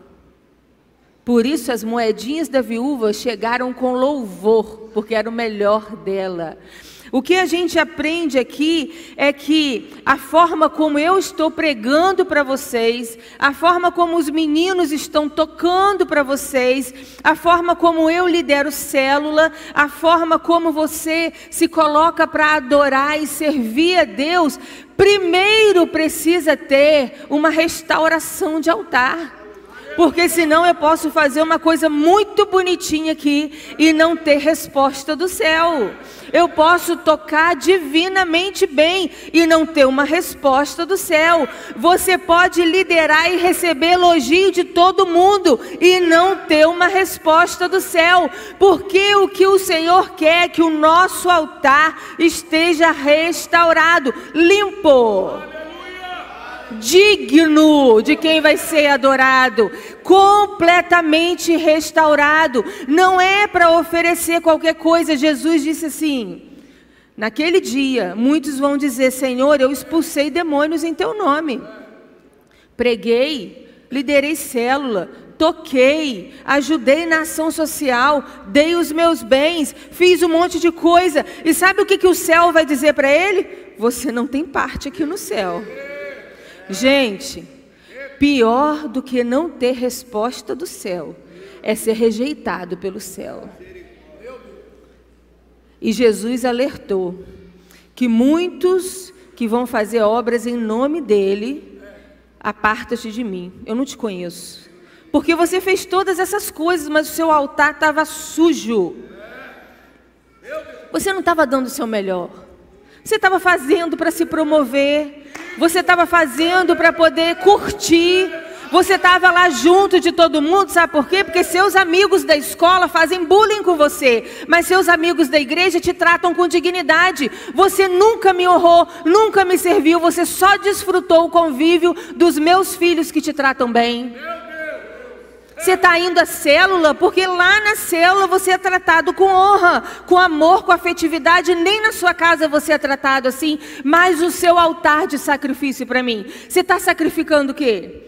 Por isso as moedinhas da viúva chegaram com louvor, porque era o melhor dela. O que a gente aprende aqui é que a forma como eu estou pregando para vocês, a forma como os meninos estão tocando para vocês, a forma como eu lidero célula, a forma como você se coloca para adorar e servir a Deus, primeiro precisa ter uma restauração de altar. Porque senão eu posso fazer uma coisa muito bonitinha aqui e não ter resposta do céu. Eu posso tocar divinamente bem e não ter uma resposta do céu. Você pode liderar e receber elogio de todo mundo e não ter uma resposta do céu. Porque o que o Senhor quer é que o nosso altar esteja restaurado, limpo digno de quem vai ser adorado, completamente restaurado. Não é para oferecer qualquer coisa. Jesus disse assim: Naquele dia, muitos vão dizer: Senhor, eu expulsei demônios em teu nome. Preguei, liderei célula, toquei, ajudei na ação social, dei os meus bens, fiz um monte de coisa. E sabe o que, que o céu vai dizer para ele? Você não tem parte aqui no céu. Gente, pior do que não ter resposta do céu é ser rejeitado pelo céu. E Jesus alertou que muitos que vão fazer obras em nome dele, aparta-te de mim, eu não te conheço. Porque você fez todas essas coisas, mas o seu altar estava sujo. Você não estava dando o seu melhor. Você estava fazendo para se promover, você estava fazendo para poder curtir. Você estava lá junto de todo mundo, sabe por quê? Porque seus amigos da escola fazem bullying com você, mas seus amigos da igreja te tratam com dignidade. Você nunca me honrou, nunca me serviu, você só desfrutou o convívio dos meus filhos que te tratam bem. Você está indo à célula porque lá na célula você é tratado com honra, com amor, com afetividade. Nem na sua casa você é tratado assim, mas o seu altar de sacrifício para mim. Você está sacrificando o quê?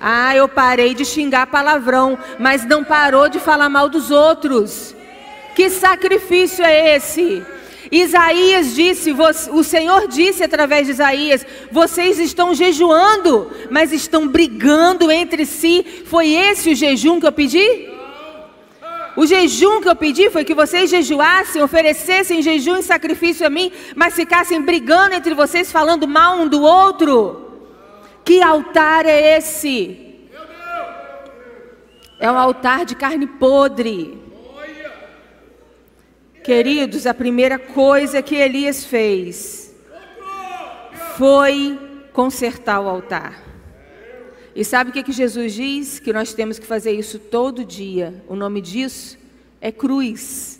Ah, eu parei de xingar palavrão, mas não parou de falar mal dos outros. Que sacrifício é esse? Isaías disse, o Senhor disse através de Isaías: vocês estão jejuando, mas estão brigando entre si. Foi esse o jejum que eu pedi? O jejum que eu pedi foi que vocês jejuassem, oferecessem jejum e sacrifício a mim, mas ficassem brigando entre vocês, falando mal um do outro. Que altar é esse? É um altar de carne podre. Queridos, a primeira coisa que Elias fez foi consertar o altar. E sabe o que, que Jesus diz? Que nós temos que fazer isso todo dia. O nome disso é cruz.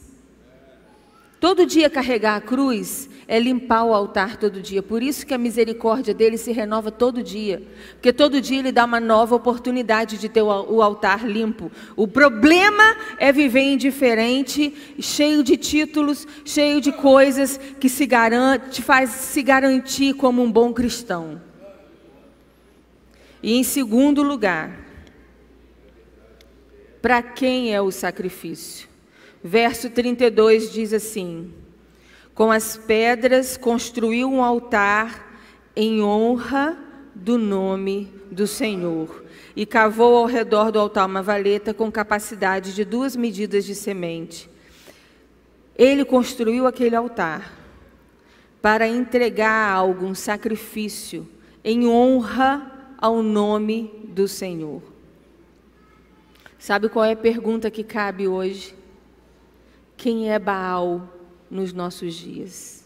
Todo dia carregar a cruz é limpar o altar todo dia. Por isso que a misericórdia dele se renova todo dia. Porque todo dia ele dá uma nova oportunidade de ter o altar limpo. O problema é viver indiferente, cheio de títulos, cheio de coisas que se garante, faz se garantir como um bom cristão. E em segundo lugar, para quem é o sacrifício? Verso 32 diz assim: com as pedras construiu um altar em honra do nome do Senhor e cavou ao redor do altar uma valeta com capacidade de duas medidas de semente. Ele construiu aquele altar para entregar algo, um sacrifício, em honra ao nome do Senhor. Sabe qual é a pergunta que cabe hoje? Quem é Baal nos nossos dias.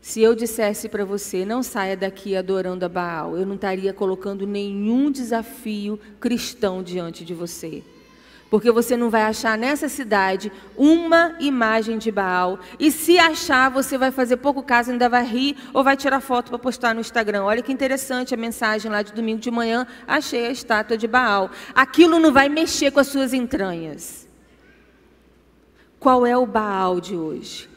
Se eu dissesse para você, não saia daqui adorando a Baal, eu não estaria colocando nenhum desafio cristão diante de você. Porque você não vai achar nessa cidade uma imagem de Baal. E se achar, você vai fazer pouco caso, ainda vai rir ou vai tirar foto para postar no Instagram. Olha que interessante a mensagem lá de domingo de manhã. Achei a estátua de Baal. Aquilo não vai mexer com as suas entranhas. Qual é o Baal de hoje?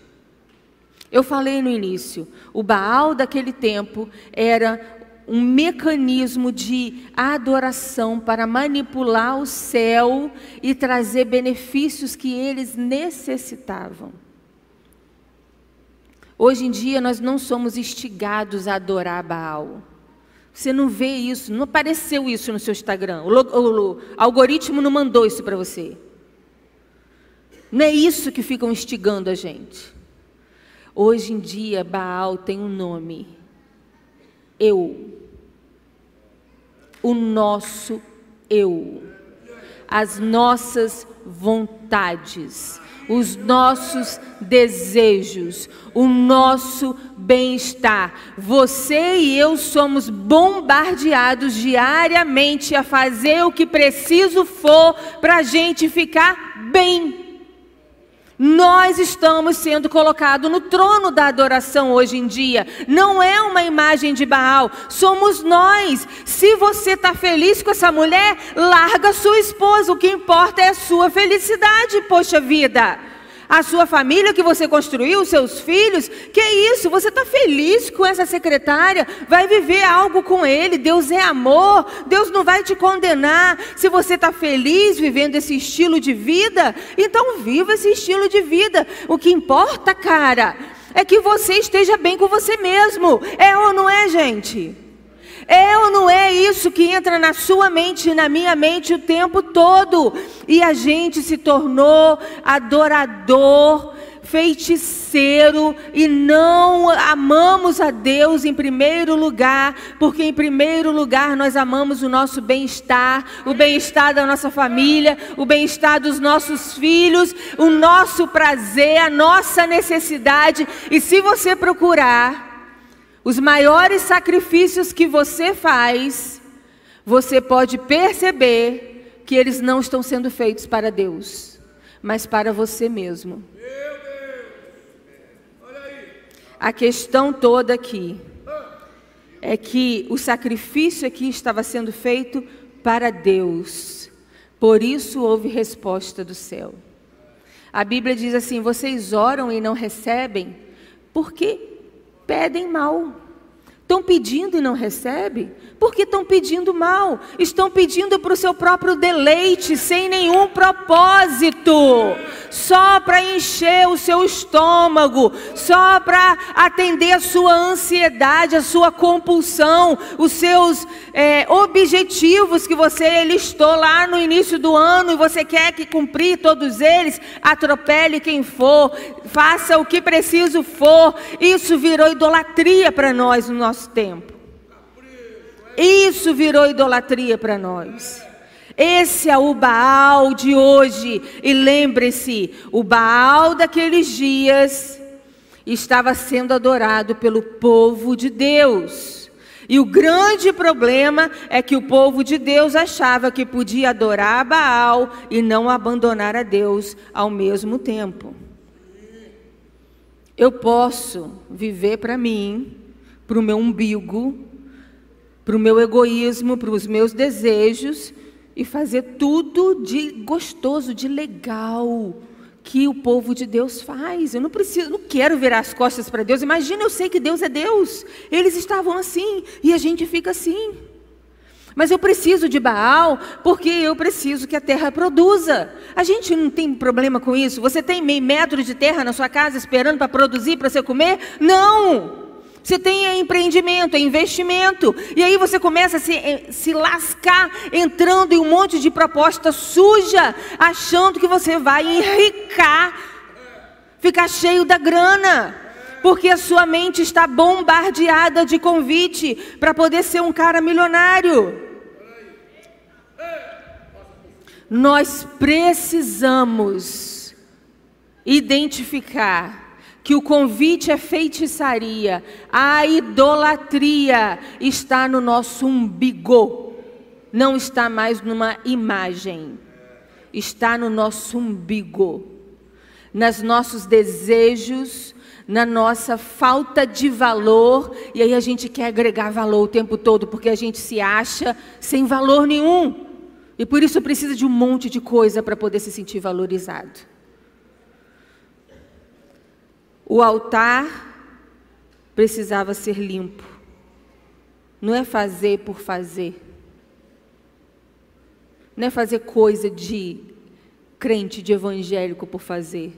Eu falei no início, o Baal daquele tempo era um mecanismo de adoração para manipular o céu e trazer benefícios que eles necessitavam. Hoje em dia nós não somos instigados a adorar Baal. Você não vê isso, não apareceu isso no seu Instagram. O, o, o algoritmo não mandou isso para você. Não é isso que ficam instigando a gente. Hoje em dia, Baal tem um nome. Eu. O nosso eu. As nossas vontades. Os nossos desejos, o nosso bem-estar. Você e eu somos bombardeados diariamente a fazer o que preciso for para a gente ficar bem. Nós estamos sendo colocados no trono da adoração hoje em dia. Não é uma imagem de Baal, somos nós. Se você está feliz com essa mulher, larga sua esposa. O que importa é a sua felicidade, poxa vida a sua família que você construiu, os seus filhos. Que isso? Você está feliz com essa secretária? Vai viver algo com ele. Deus é amor. Deus não vai te condenar. Se você está feliz vivendo esse estilo de vida, então viva esse estilo de vida. O que importa, cara, é que você esteja bem com você mesmo. É ou não é, gente? É ou não é isso que entra na sua mente e na minha mente o tempo todo? E a gente se tornou adorador, feiticeiro e não amamos a Deus em primeiro lugar, porque em primeiro lugar nós amamos o nosso bem-estar, o bem-estar da nossa família, o bem-estar dos nossos filhos, o nosso prazer, a nossa necessidade. E se você procurar, os maiores sacrifícios que você faz, você pode perceber que eles não estão sendo feitos para Deus, mas para você mesmo. A questão toda aqui é que o sacrifício aqui estava sendo feito para Deus. Por isso houve resposta do céu. A Bíblia diz assim: vocês oram e não recebem, porque pedem mal. Estão pedindo e não recebem? Porque estão pedindo mal. Estão pedindo para o seu próprio deleite, sem nenhum propósito. Só para encher o seu estômago. Só para atender a sua ansiedade, a sua compulsão. Os seus é, objetivos que você listou lá no início do ano. E você quer que cumprir todos eles. Atropele quem for. Faça o que preciso for. Isso virou idolatria para nós no nosso tempo. Isso virou idolatria para nós. Esse é o Baal de hoje. E lembre-se: o Baal daqueles dias estava sendo adorado pelo povo de Deus. E o grande problema é que o povo de Deus achava que podia adorar Baal e não abandonar a Deus ao mesmo tempo. Eu posso viver para mim, para o meu umbigo, para o meu egoísmo, para os meus desejos e fazer tudo de gostoso, de legal que o povo de Deus faz. Eu não preciso, não quero virar as costas para Deus. Imagina, eu sei que Deus é Deus. Eles estavam assim e a gente fica assim. Mas eu preciso de Baal porque eu preciso que a terra produza. A gente não tem problema com isso. Você tem meio metro de terra na sua casa esperando para produzir, para você comer? Não! Você tem empreendimento, é investimento. E aí você começa a se, eh, se lascar, entrando em um monte de proposta suja, achando que você vai enricar, ficar cheio da grana. Porque a sua mente está bombardeada de convite para poder ser um cara milionário. Nós precisamos identificar que o convite é feitiçaria, a idolatria está no nosso umbigo, não está mais numa imagem, está no nosso umbigo, nos nossos desejos, na nossa falta de valor, e aí a gente quer agregar valor o tempo todo, porque a gente se acha sem valor nenhum, e por isso precisa de um monte de coisa para poder se sentir valorizado. O altar precisava ser limpo. Não é fazer por fazer. Não é fazer coisa de crente, de evangélico por fazer.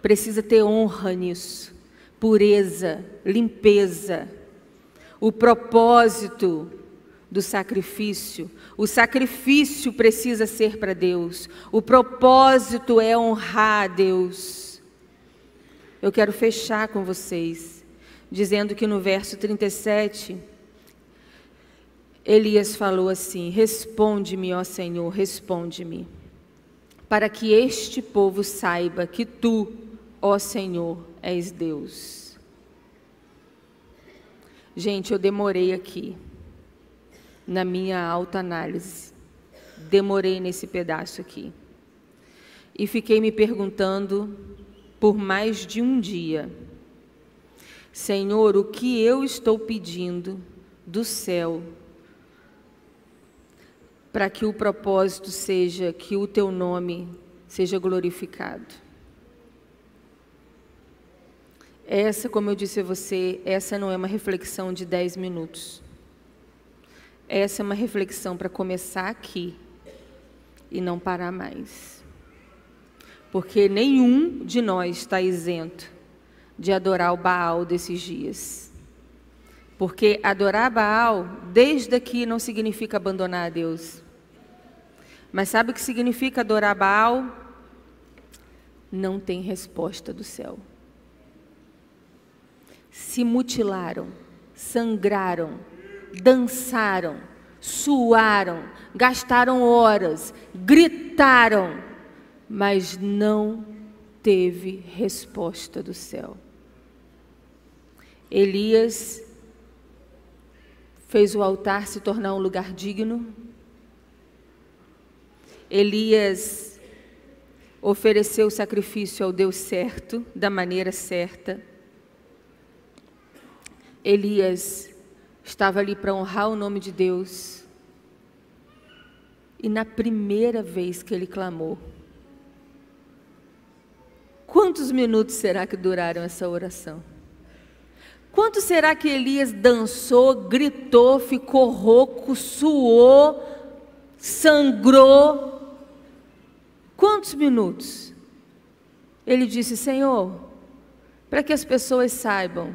Precisa ter honra nisso, pureza, limpeza. O propósito do sacrifício. O sacrifício precisa ser para Deus. O propósito é honrar a Deus. Eu quero fechar com vocês, dizendo que no verso 37, Elias falou assim: Responde-me, ó Senhor, responde-me, para que este povo saiba que tu, ó Senhor, és Deus. Gente, eu demorei aqui, na minha autoanálise, demorei nesse pedaço aqui, e fiquei me perguntando por mais de um dia. Senhor, o que eu estou pedindo do céu para que o propósito seja que o teu nome seja glorificado. Essa, como eu disse a você, essa não é uma reflexão de dez minutos. Essa é uma reflexão para começar aqui e não parar mais porque nenhum de nós está isento de adorar o Baal desses dias. Porque adorar Baal, desde aqui, não significa abandonar a Deus. Mas sabe o que significa adorar Baal? Não tem resposta do céu. Se mutilaram, sangraram, dançaram, suaram, gastaram horas, gritaram mas não teve resposta do céu. Elias fez o altar se tornar um lugar digno. Elias ofereceu o sacrifício ao Deus certo, da maneira certa. Elias estava ali para honrar o nome de Deus. E na primeira vez que ele clamou, Quantos minutos será que duraram essa oração? Quanto será que Elias dançou, gritou, ficou rouco, suou, sangrou? Quantos minutos? Ele disse: Senhor, para que as pessoas saibam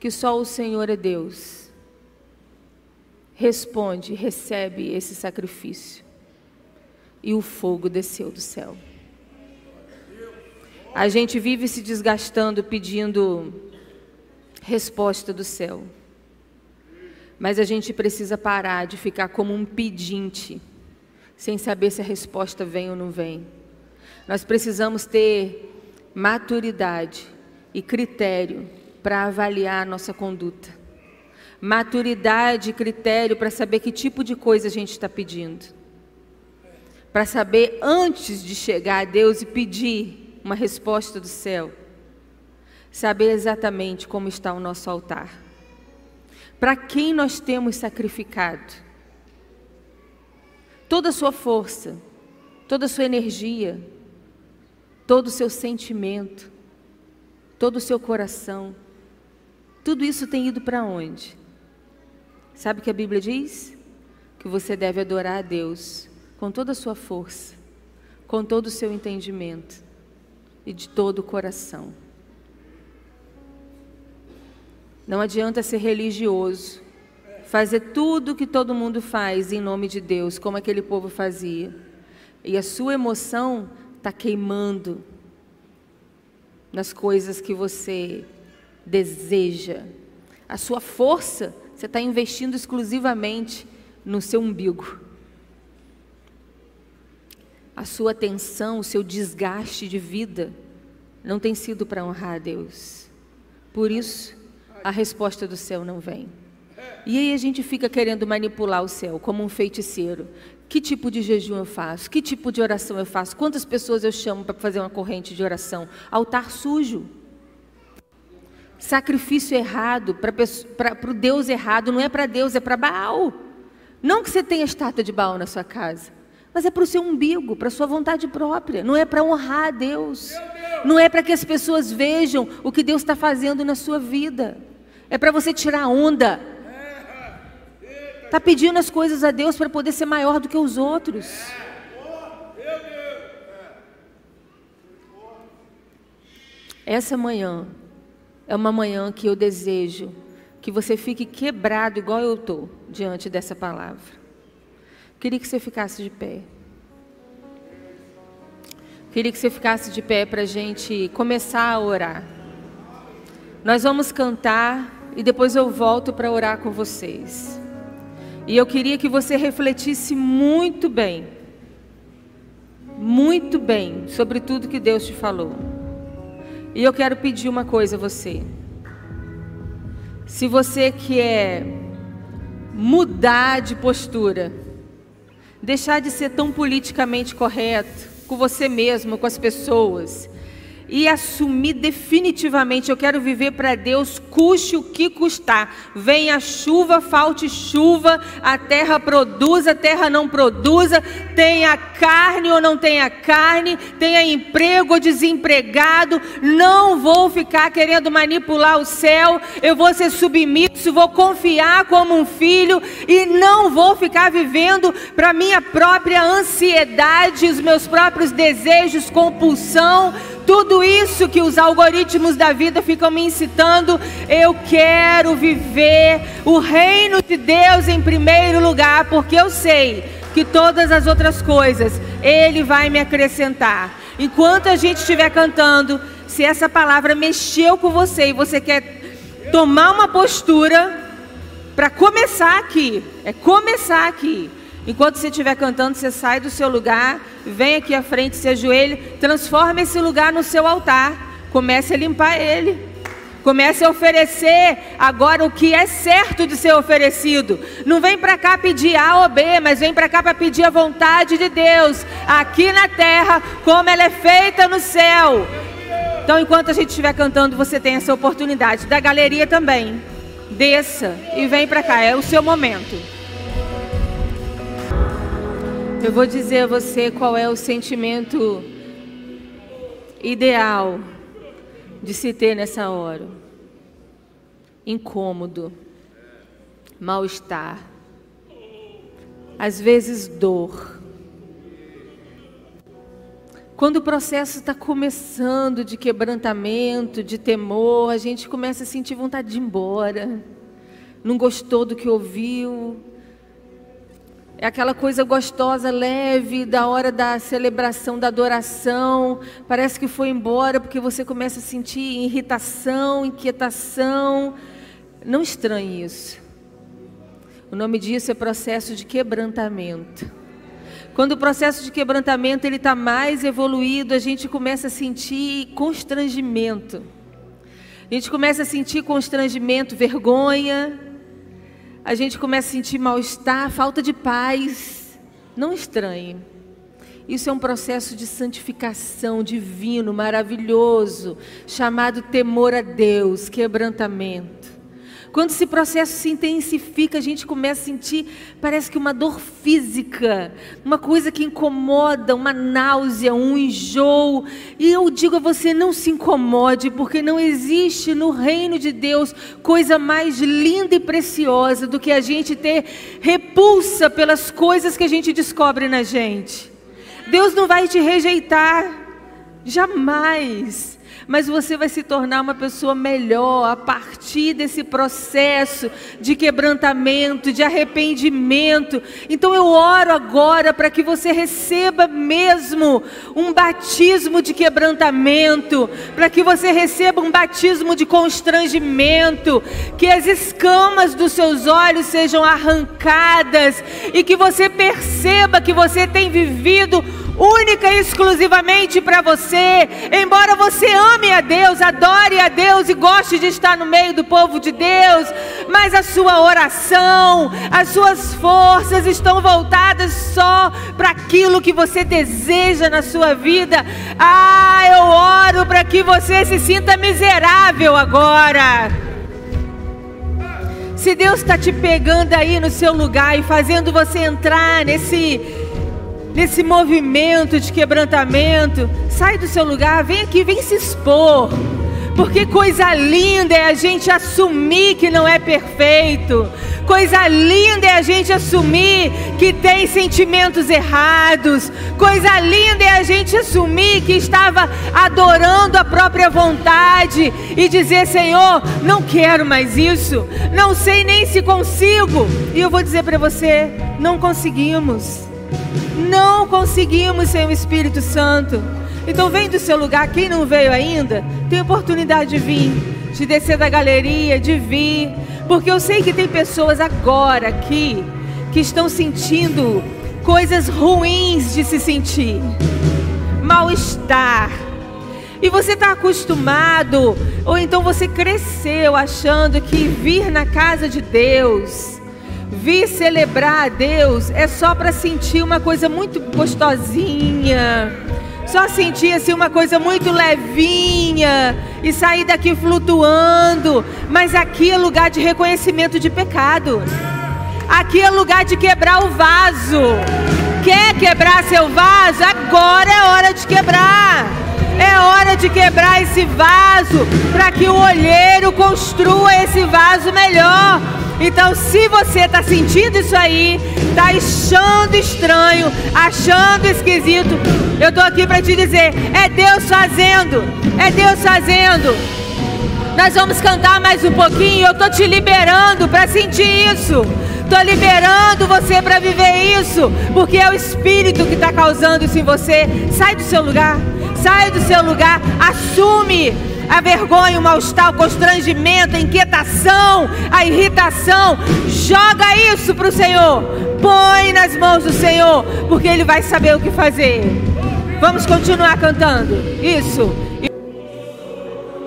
que só o Senhor é Deus, responde, recebe esse sacrifício. E o fogo desceu do céu. A gente vive se desgastando pedindo resposta do céu. Mas a gente precisa parar de ficar como um pedinte, sem saber se a resposta vem ou não vem. Nós precisamos ter maturidade e critério para avaliar a nossa conduta. Maturidade e critério para saber que tipo de coisa a gente está pedindo. Para saber antes de chegar a Deus e pedir uma resposta do céu, saber exatamente como está o nosso altar. Para quem nós temos sacrificado? Toda a sua força, toda a sua energia, todo o seu sentimento, todo o seu coração, tudo isso tem ido para onde? Sabe o que a Bíblia diz? Que você deve adorar a Deus com toda a sua força, com todo o seu entendimento e de todo o coração. Não adianta ser religioso, fazer tudo o que todo mundo faz em nome de Deus, como aquele povo fazia, e a sua emoção está queimando nas coisas que você deseja. A sua força você está investindo exclusivamente no seu umbigo a sua atenção, o seu desgaste de vida não tem sido para honrar a Deus. Por isso, a resposta do céu não vem. E aí a gente fica querendo manipular o céu como um feiticeiro. Que tipo de jejum eu faço? Que tipo de oração eu faço? Quantas pessoas eu chamo para fazer uma corrente de oração? Altar sujo. Sacrifício errado para o Deus errado. Não é para Deus, é para Baal. Não que você tenha estátua de Baal na sua casa, mas é para o seu umbigo, para a sua vontade própria. Não é para honrar a Deus. Não é para que as pessoas vejam o que Deus está fazendo na sua vida. É para você tirar onda Está pedindo as coisas a Deus para poder ser maior do que os outros. Essa manhã é uma manhã que eu desejo que você fique quebrado igual eu estou diante dessa palavra. Queria que você ficasse de pé. Queria que você ficasse de pé para a gente começar a orar. Nós vamos cantar e depois eu volto para orar com vocês. E eu queria que você refletisse muito bem, muito bem, sobre tudo que Deus te falou. E eu quero pedir uma coisa a você. Se você quer mudar de postura, deixar de ser tão politicamente correto com você mesmo, com as pessoas, e assumir definitivamente: eu quero viver para Deus, custe o que custar. Venha chuva, falte chuva, a terra produza, a terra não produza, tenha carne ou não tenha carne, tenha emprego ou desempregado. Não vou ficar querendo manipular o céu, eu vou ser submisso, vou confiar como um filho e não vou ficar vivendo para minha própria ansiedade, os meus próprios desejos, compulsão tudo isso que os algoritmos da vida ficam me incitando, eu quero viver o reino de Deus em primeiro lugar, porque eu sei que todas as outras coisas Ele vai me acrescentar. Enquanto a gente estiver cantando, se essa palavra mexeu com você e você quer tomar uma postura, para começar aqui, é começar aqui. Enquanto você estiver cantando, você sai do seu lugar, vem aqui à frente, se ajoelhe, transforma esse lugar no seu altar. Comece a limpar ele. Comece a oferecer agora o que é certo de ser oferecido. Não vem para cá pedir A ou B, mas vem para cá para pedir a vontade de Deus aqui na terra, como ela é feita no céu. Então, enquanto a gente estiver cantando, você tem essa oportunidade. Da galeria também. Desça e vem para cá, é o seu momento. Eu vou dizer a você qual é o sentimento ideal de se ter nessa hora: incômodo, mal-estar, às vezes dor. Quando o processo está começando de quebrantamento, de temor, a gente começa a sentir vontade de ir embora. Não gostou do que ouviu, é aquela coisa gostosa, leve, da hora da celebração, da adoração. Parece que foi embora porque você começa a sentir irritação, inquietação. Não estranhe isso. O nome disso é processo de quebrantamento. Quando o processo de quebrantamento ele está mais evoluído, a gente começa a sentir constrangimento. A gente começa a sentir constrangimento, vergonha, a gente começa a sentir mal-estar, falta de paz. Não estranhe. Isso é um processo de santificação divino, maravilhoso, chamado temor a Deus, quebrantamento. Quando esse processo se intensifica, a gente começa a sentir, parece que uma dor física, uma coisa que incomoda, uma náusea, um enjoo. E eu digo a você: não se incomode, porque não existe no reino de Deus coisa mais linda e preciosa do que a gente ter repulsa pelas coisas que a gente descobre na gente. Deus não vai te rejeitar, jamais mas você vai se tornar uma pessoa melhor a partir desse processo de quebrantamento, de arrependimento. Então eu oro agora para que você receba mesmo um batismo de quebrantamento, para que você receba um batismo de constrangimento, que as escamas dos seus olhos sejam arrancadas e que você perceba que você tem vivido única e exclusivamente para você. Embora você ame a Deus, adore a Deus e goste de estar no meio do povo de Deus, mas a sua oração, as suas forças estão voltadas só para aquilo que você deseja na sua vida. Ah, eu oro para que você se sinta miserável agora. Se Deus está te pegando aí no seu lugar e fazendo você entrar nesse nesse movimento de quebrantamento, sai do seu lugar, vem aqui, vem se expor. Porque coisa linda é a gente assumir que não é perfeito. Coisa linda é a gente assumir que tem sentimentos errados. Coisa linda é a gente assumir que estava adorando a própria vontade e dizer: Senhor, não quero mais isso. Não sei nem se consigo. E eu vou dizer para você: não conseguimos. Não conseguimos sem o Espírito Santo. Então vem do seu lugar, quem não veio ainda, tem oportunidade de vir, de descer da galeria, de vir, porque eu sei que tem pessoas agora aqui que estão sentindo coisas ruins de se sentir, mal-estar. E você está acostumado, ou então você cresceu achando que vir na casa de Deus, vir celebrar a Deus é só para sentir uma coisa muito gostosinha só sentir assim uma coisa muito levinha e sair daqui flutuando. Mas aqui é lugar de reconhecimento de pecado. Aqui é lugar de quebrar o vaso. Quer quebrar seu vaso? Agora é hora de quebrar. É hora de quebrar esse vaso para que o olheiro construa esse vaso melhor. Então, se você está sentindo isso aí, está achando estranho, achando esquisito, eu estou aqui para te dizer: é Deus fazendo, é Deus fazendo. Nós vamos cantar mais um pouquinho. Eu estou te liberando para sentir isso. Estou liberando você para viver isso, porque é o Espírito que está causando isso em você. Sai do seu lugar, sai do seu lugar, assume a vergonha, o mal-estar, o constrangimento, a inquietação, a irritação. Joga isso para o Senhor. Põe nas mãos do Senhor, porque Ele vai saber o que fazer. Vamos continuar cantando. Isso.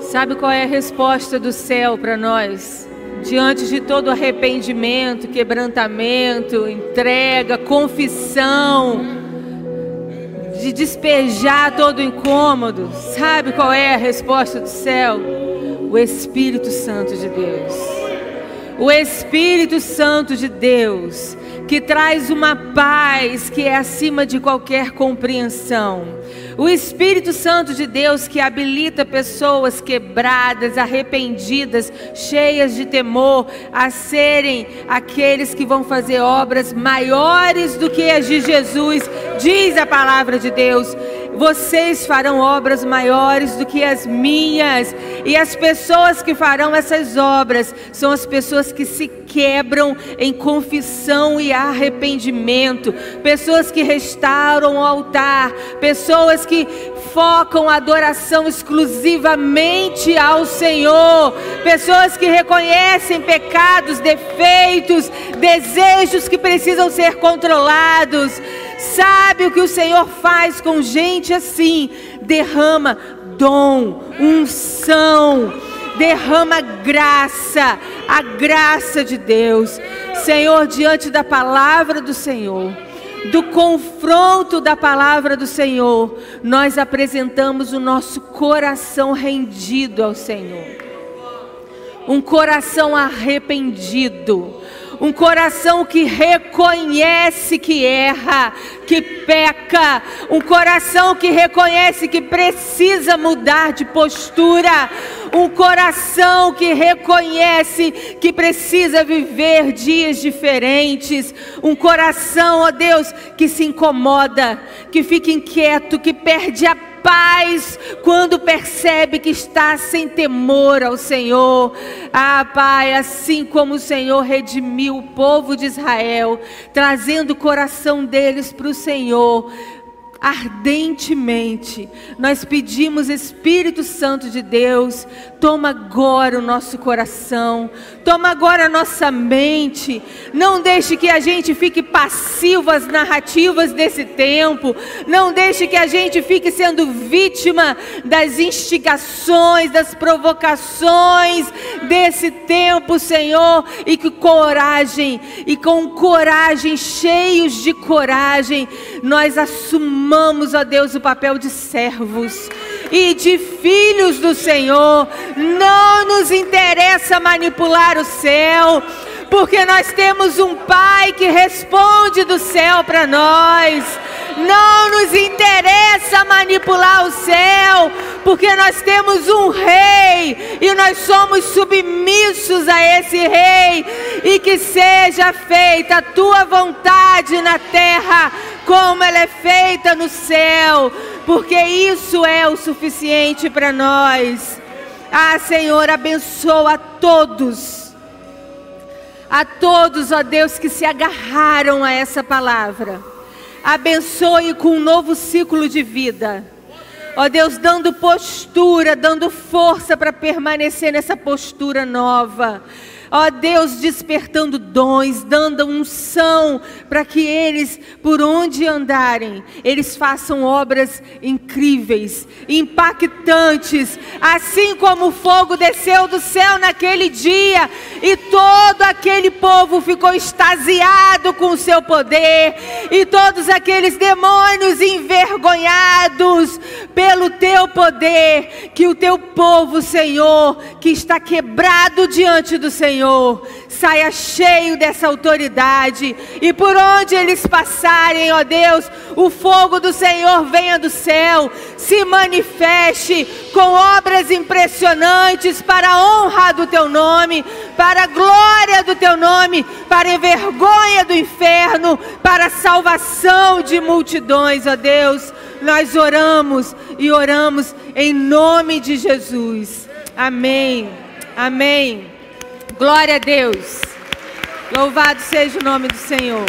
Sabe qual é a resposta do céu para nós? Diante de todo arrependimento, quebrantamento, entrega, confissão de despejar todo o incômodo, sabe qual é a resposta do céu? O Espírito Santo de Deus. O Espírito Santo de Deus, que traz uma paz que é acima de qualquer compreensão o Espírito Santo de Deus que habilita pessoas quebradas, arrependidas, cheias de temor, a serem aqueles que vão fazer obras maiores do que as de Jesus, diz a palavra de Deus. Vocês farão obras maiores do que as minhas, e as pessoas que farão essas obras são as pessoas que se quebram em confissão e arrependimento, pessoas que restauram o altar, pessoas que focam a adoração exclusivamente ao Senhor, pessoas que reconhecem pecados, defeitos, desejos que precisam ser controlados. Sabe o que o Senhor faz com gente assim? Derrama dom, unção derrama graça, a graça de Deus. Senhor, diante da palavra do Senhor, do confronto da palavra do Senhor, nós apresentamos o nosso coração rendido ao Senhor. Um coração arrependido, um coração que reconhece que erra, que peca, um coração que reconhece que precisa mudar de postura, um coração que reconhece que precisa viver dias diferentes, um coração, ó Deus, que se incomoda, que fica inquieto, que perde a paz quando percebe que está sem temor ao Senhor. Ah, Pai, assim como o Senhor redimiu o povo de Israel, trazendo o coração deles para o Senhor ardentemente. Nós pedimos, Espírito Santo de Deus, toma agora o nosso coração, toma agora a nossa mente. Não deixe que a gente fique passivo às narrativas desse tempo. Não deixe que a gente fique sendo vítima das instigações, das provocações desse tempo, Senhor, e que coragem, e com coragem, cheios de coragem, nós assumamos, ó Deus, o papel de servos e de filhos do Senhor. Não nos interessa manipular o céu, porque nós temos um Pai que responde do céu para nós. Não nos interessa manipular o céu, porque nós temos um rei e nós somos submissos a esse rei. E que seja feita a tua vontade na terra, como ela é feita no céu, porque isso é o suficiente para nós. Ah, Senhor, abençoa a todos. A todos, ó Deus, que se agarraram a essa palavra. Abençoe com um novo ciclo de vida. Ó Deus, dando postura, dando força para permanecer nessa postura nova. Ó Deus, despertando dons, dando unção para que eles, por onde andarem, eles façam obras incríveis, impactantes, assim como o fogo desceu do céu naquele dia e todo aquele povo ficou extasiado com o seu poder e todos aqueles demônios envergonhados pelo teu poder, que o teu povo, Senhor, que está quebrado diante do Senhor, Senhor, saia cheio dessa autoridade, e por onde eles passarem, ó Deus, o fogo do Senhor venha do céu, se manifeste com obras impressionantes para a honra do teu nome, para a glória do teu nome, para a vergonha do inferno, para a salvação de multidões, ó Deus. Nós oramos e oramos em nome de Jesus. Amém. Amém. Glória a Deus. Louvado seja o nome do Senhor.